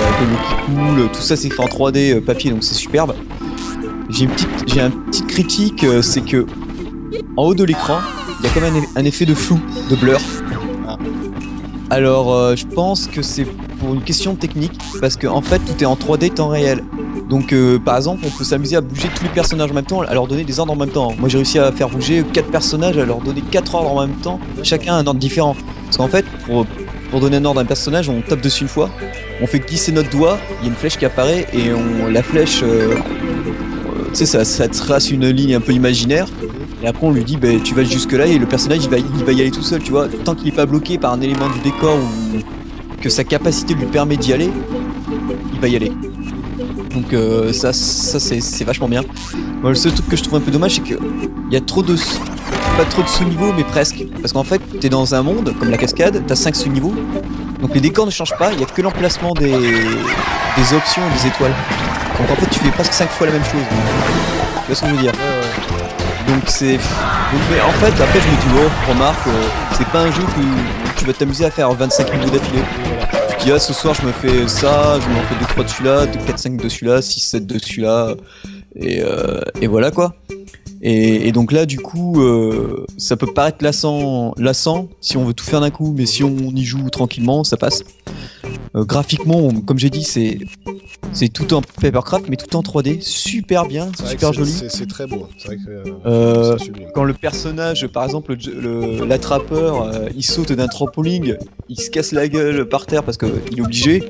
qui coule, tout ça c'est fait en 3D euh, papier, donc c'est superbe. J'ai une petite, un petite critique, euh, c'est que en haut de l'écran, il y a quand même un, eff- un effet de flou, de blur. Ah. Alors, euh, je pense que c'est pour une question technique, parce que en fait, tout est en 3D temps réel. Donc, euh, par exemple, on peut s'amuser à bouger tous les personnages en même temps, à leur donner des ordres en même temps. Moi, j'ai réussi à faire bouger quatre personnages, à leur donner quatre ordres en même temps, chacun un ordre différent. Parce qu'en fait, pour, donner un ordre à un personnage, on tape dessus une fois, on fait glisser notre doigt, il y a une flèche qui apparaît et on la flèche, tu sais, ça, ça trace une ligne un peu imaginaire. Et après on lui dit, bah, tu vas jusque là et le personnage il va, il va y aller tout seul, tu vois. Tant qu'il n'est pas bloqué par un élément du décor ou que sa capacité lui permet d'y aller, il va y aller. Donc euh, ça, ça c'est vachement bien. Moi, le seul truc que je trouve un peu dommage, c'est que il y a trop de pas trop de sous-niveaux, mais presque. Parce qu'en fait, t'es dans un monde comme la cascade, t'as 5 sous-niveaux. Donc les décors ne changent pas, il y a que l'emplacement des, des options et des étoiles. Donc en fait, tu fais presque 5 fois la même chose. Tu vois ce que je veux dire Donc c'est. Mais en fait, après, je me dis, oh, remarque, euh, c'est pas un jeu que tu vas t'amuser à faire 25 niveaux d'affilée. Tu dis, ah, ce soir, je me fais ça, je m'en fais 2-3 de celui-là, 4-5 de celui-là, 6-7 de celui-là. Et, euh, et voilà quoi. Et, et donc là, du coup, euh, ça peut paraître lassant, lassant si on veut tout faire d'un coup, mais si on y joue tranquillement, ça passe. Euh, graphiquement, comme j'ai dit, c'est c'est tout en papercraft, mais tout en 3D, super bien, super joli. C'est très beau. C'est vrai que euh, Euh, quand le personnage, par exemple, le- le- l'attrapeur, euh, il saute d'un trampoline, il se casse la gueule par terre parce qu'il est obligé,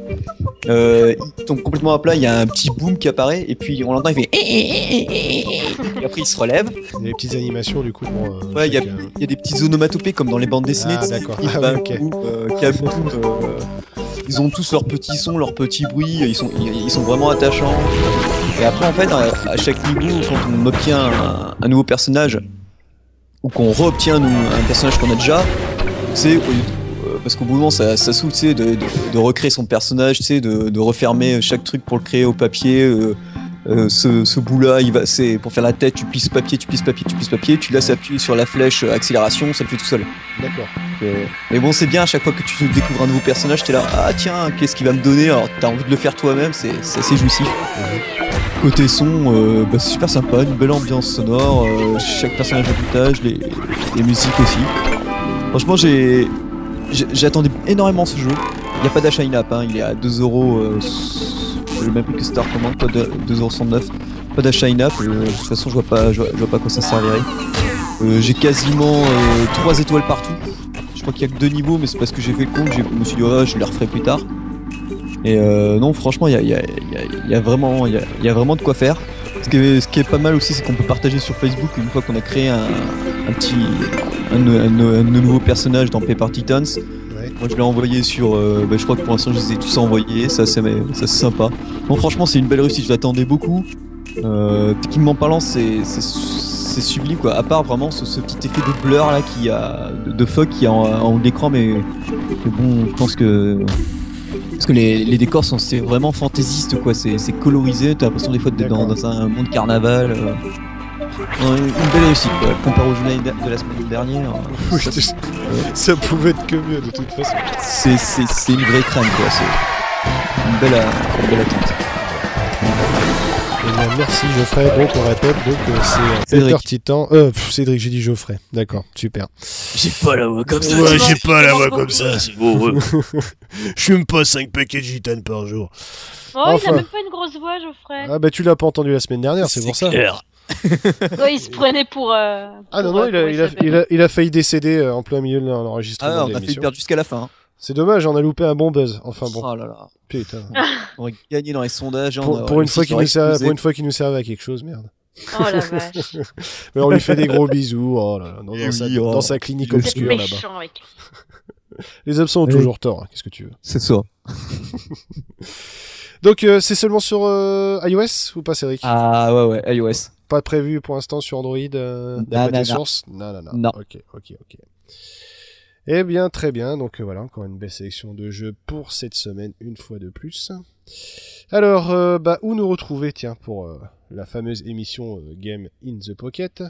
il tombe complètement à plat, il y a un petit boom qui apparaît, et puis on l'entend, il fait. Et après il se relève. Il y a des petites animations du coup pour. Ouais, il y a, chaque, il y a des petites onomatopées comme dans les bandes dessinées. Ah, d'accord. qui Ah, oui, ils ont tous leurs petits sons, leurs petits bruits, ils sont, ils, sont vraiment attachants. Et après, en fait, à, chaque niveau, quand on obtient un, nouveau personnage, ou qu'on re-obtient un, personnage qu'on a déjà, c'est euh, parce qu'au bout moment ça, ça sais, de, recréer son personnage, de refermer chaque truc pour le créer au papier. euh, euh, ce, ce bout là, il va, c'est pour faire la tête, tu plisses papier, tu plisses papier, tu plisses papier, tu laisses appuyer sur la flèche euh, accélération, ça le fait tout seul. D'accord. Euh, mais bon, c'est bien à chaque fois que tu découvres un nouveau personnage, t'es là, ah tiens, qu'est-ce qu'il va me donner? Alors t'as envie de le faire toi-même, c'est c'est assez jouissif. Côté son, euh, bah, c'est super sympa, une belle ambiance sonore, chaque personnage a du tâche, les, les musiques aussi. Franchement, j'ai j'attendais énormément ce jeu. Il n'y a pas d'achat in-app, hein, il est à 2 euros, euh, le même prix que Star Command, pas de 2,69€. Pas d'achat in-app, euh, de toute façon, je vois pas, je vois, pas quoi ça servirait. Euh, j'ai quasiment 3 étoiles partout. Je crois qu'il y a que deux niveaux, mais c'est parce que j'ai fait le compte, je me suis dit, ouais, je les referai plus tard. Et euh, non, franchement, il y a, vraiment y a, vraiment de quoi faire. Ce qui est, pas mal aussi, c'est qu'on peut partager sur Facebook une fois qu'on a créé un, petit un, un- un nouveau personnage dans Paper Titans. Moi, je l'ai envoyé sur. euh, bah, je crois que pour l'instant, je les ai tous envoyés. Ça, c'est sympa. Bon, franchement, c'est une belle réussite. Je l'attendais beaucoup. Euh, techniquement parlant, c'est sublime quoi. À part vraiment ce, ce petit effet de blur là qui a de, de qui a en, haut de l'écran, mais, bon, je pense que parce que les, les décors sont c'est vraiment fantaisistes quoi. C'est colorisé. T'as l'impression des fois d'être dans un monde carnaval. euh. Une belle réussite quoi. Comparé au jeu de la semaine dernière. euh, Oui, ça- ça pouvait être que mieux de toute façon. c'est c'est c'est une vraie crème quoi. C'est une belle euh, une belle attente. Eh bien, merci Geoffrey. Donc on répète, donc euh, c'est Cédric. Peter Titan. Euh, pff, Cédric, j'ai dit Geoffrey. D'accord, super. J'ai pas la voix comme Ouais, j'ai pas la voix comme ça. C'est beau, ouais. <laughs> Je fume pas 5 paquets de gitane par jour. Oh, il Enfin. a même pas une grosse voix, Geoffrey. Ah bah tu l'as pas entendu la semaine dernière, c'est pour ça. <laughs> Ouais, il se prenait pour. euh, Ah non, pour, non, euh, il a, il, a, il, a, il a failli décéder euh, en plein milieu de l'enregistrement Ah, de on a fait l'émission. perdre jusqu'à la fin. hein. C'est dommage, on a loupé un bon buzz. Enfin bon, Oh là là. putain. <laughs> On aurait gagné dans les sondages. hein, on Pour, pour une fois nous servait, explosé. pour une fois qu'il nous servait à quelque chose, merde. Oh la vache. <laughs> Mais on lui fait des gros bisous oh là là, dans, dans Oui, sa, oh. dans sa clinique obscure là-bas. Les absents ont Oui. toujours tort, hein, qu'est-ce que tu veux. C'est ça. Donc euh, c'est seulement sur euh, iOS ou pas Cédric? Ah ouais, ouais, iOS. Pas prévu pour l'instant sur Android euh, Non, non, sources? Non, non, non. Non. Ok, ok, ok. Eh bien, très bien. Donc euh, voilà, encore une belle sélection de jeux pour cette semaine, une fois de plus. Alors, euh, bah, où nous retrouver, tiens, pour euh, la fameuse émission euh, Game in the Pocket?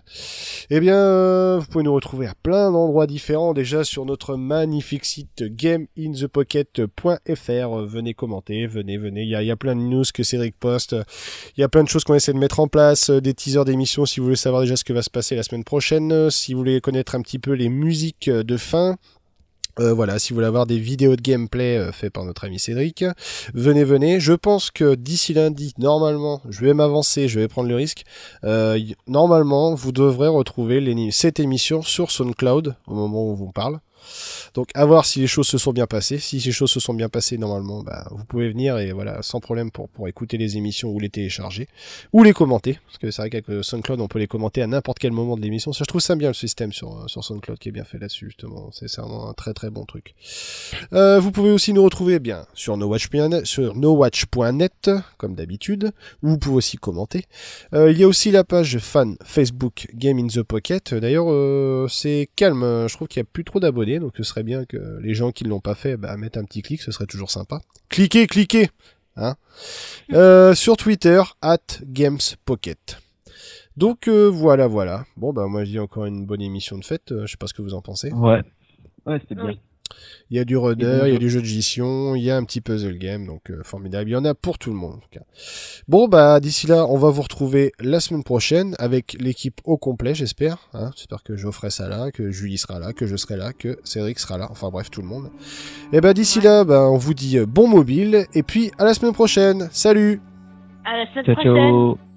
Eh bien, vous pouvez nous retrouver à plein d'endroits différents. Déjà sur notre magnifique site gameinthepocket.fr. Venez commenter, venez, venez. Il y a, y a plein de news que Cédric poste. Il y a plein de choses qu'on essaie de mettre en place, des teasers d'émissions si vous voulez savoir déjà ce que va se passer la semaine prochaine, si vous voulez connaître un petit peu les musiques de fin. Euh, voilà, si vous voulez avoir des vidéos de gameplay euh, fait par notre ami Cédric, venez, venez. Je pense que d'ici lundi, normalement, je vais m'avancer, je vais prendre le risque. Euh, normalement, vous devrez retrouver cette émission sur SoundCloud au moment où on vous parle. Donc à voir si les choses se sont bien passées. Si les choses se sont bien passées normalement, bah, vous pouvez venir et voilà sans problème pour écouter les émissions ou les télécharger ou les commenter. Parce que c'est vrai qu'avec SoundCloud on peut les commenter à n'importe quel moment de l'émission. Ça je trouve ça bien le système sur sur SoundCloud qui est bien fait là-dessus justement. C'est vraiment un très très bon truc. Euh, vous pouvez aussi nous retrouver eh bien sur nowatch.net, sur nowatch.net comme d'habitude. Où vous pouvez aussi commenter. Euh, il y a aussi la page fan Facebook Game in the Pocket. D'ailleurs euh, c'est calme. Je trouve qu'il y a plus trop d'abonnés donc ce serait bien que les gens qui ne l'ont pas fait bah, mettent un petit clic. Ce serait toujours sympa. Cliquez, cliquez. Hein <laughs> euh, sur Twitter, at GamesPocket. Donc euh, voilà, voilà. Bon bah moi je dis encore une bonne émission de fête. Euh, je sais pas ce que vous en pensez. Ouais. Ouais, c'était bien. Oui. Il y a du rudder, il y a du jeu de gestion, il y a un petit puzzle game, donc euh, formidable. Il y en a pour tout le monde. En tout cas. Bon bah d'ici là, on va vous retrouver la semaine prochaine avec l'équipe au complet, j'espère. Hein j'espère que Geoffrey sera là, que Julie sera là, que je serai là, que Cédric sera là. Enfin bref, tout le monde. Et bah d'ici là, bah, on vous dit euh, bon mobile et puis à la semaine prochaine. Salut. À la semaine Ciao, prochaine. ciao.